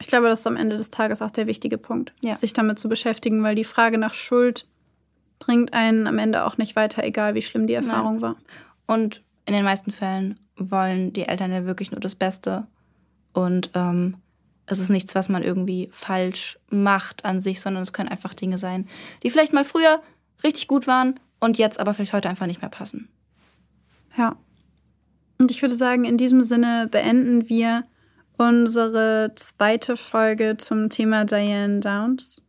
Ich glaube, das ist am Ende des Tages auch der wichtige Punkt, ja. sich damit zu beschäftigen, weil die Frage nach Schuld bringt einen am Ende auch nicht weiter, egal wie schlimm die Erfahrung Nein. war. Und in den meisten Fällen wollen die Eltern ja wirklich nur das Beste. Und ähm, es ist nichts, was man irgendwie falsch macht an sich, sondern es können einfach Dinge sein, die vielleicht mal früher richtig gut waren und jetzt aber vielleicht heute einfach nicht mehr passen. Ja. Und ich würde sagen, in diesem Sinne beenden wir unsere zweite Folge zum Thema Diane Downs.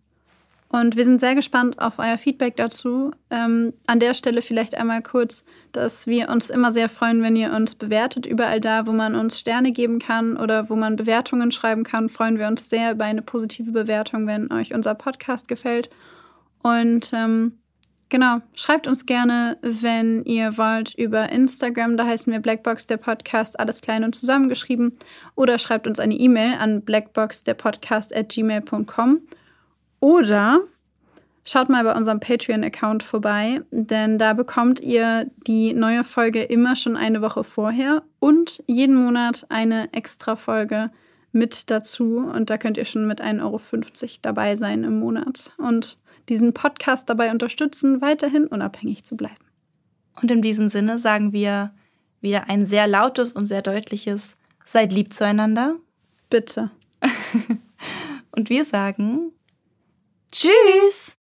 Und wir sind sehr gespannt auf euer Feedback dazu. Ähm, an der Stelle vielleicht einmal kurz, dass wir uns immer sehr freuen, wenn ihr uns bewertet. Überall da, wo man uns Sterne geben kann oder wo man Bewertungen schreiben kann, freuen wir uns sehr über eine positive Bewertung, wenn euch unser Podcast gefällt. Und ähm, genau, schreibt uns gerne, wenn ihr wollt, über Instagram. Da heißen wir Blackbox der Podcast, alles klein und zusammengeschrieben. Oder schreibt uns eine E-Mail an blackboxderpodcast at gmail.com. Oder schaut mal bei unserem Patreon-Account vorbei, denn da bekommt ihr die neue Folge immer schon eine Woche vorher und jeden Monat eine extra Folge mit dazu. Und da könnt ihr schon mit 1,50 Euro dabei sein im Monat und diesen Podcast dabei unterstützen, weiterhin unabhängig zu bleiben. Und in diesem Sinne sagen wir wieder ein sehr lautes und sehr deutliches Seid lieb zueinander. Bitte. und wir sagen Tschüss!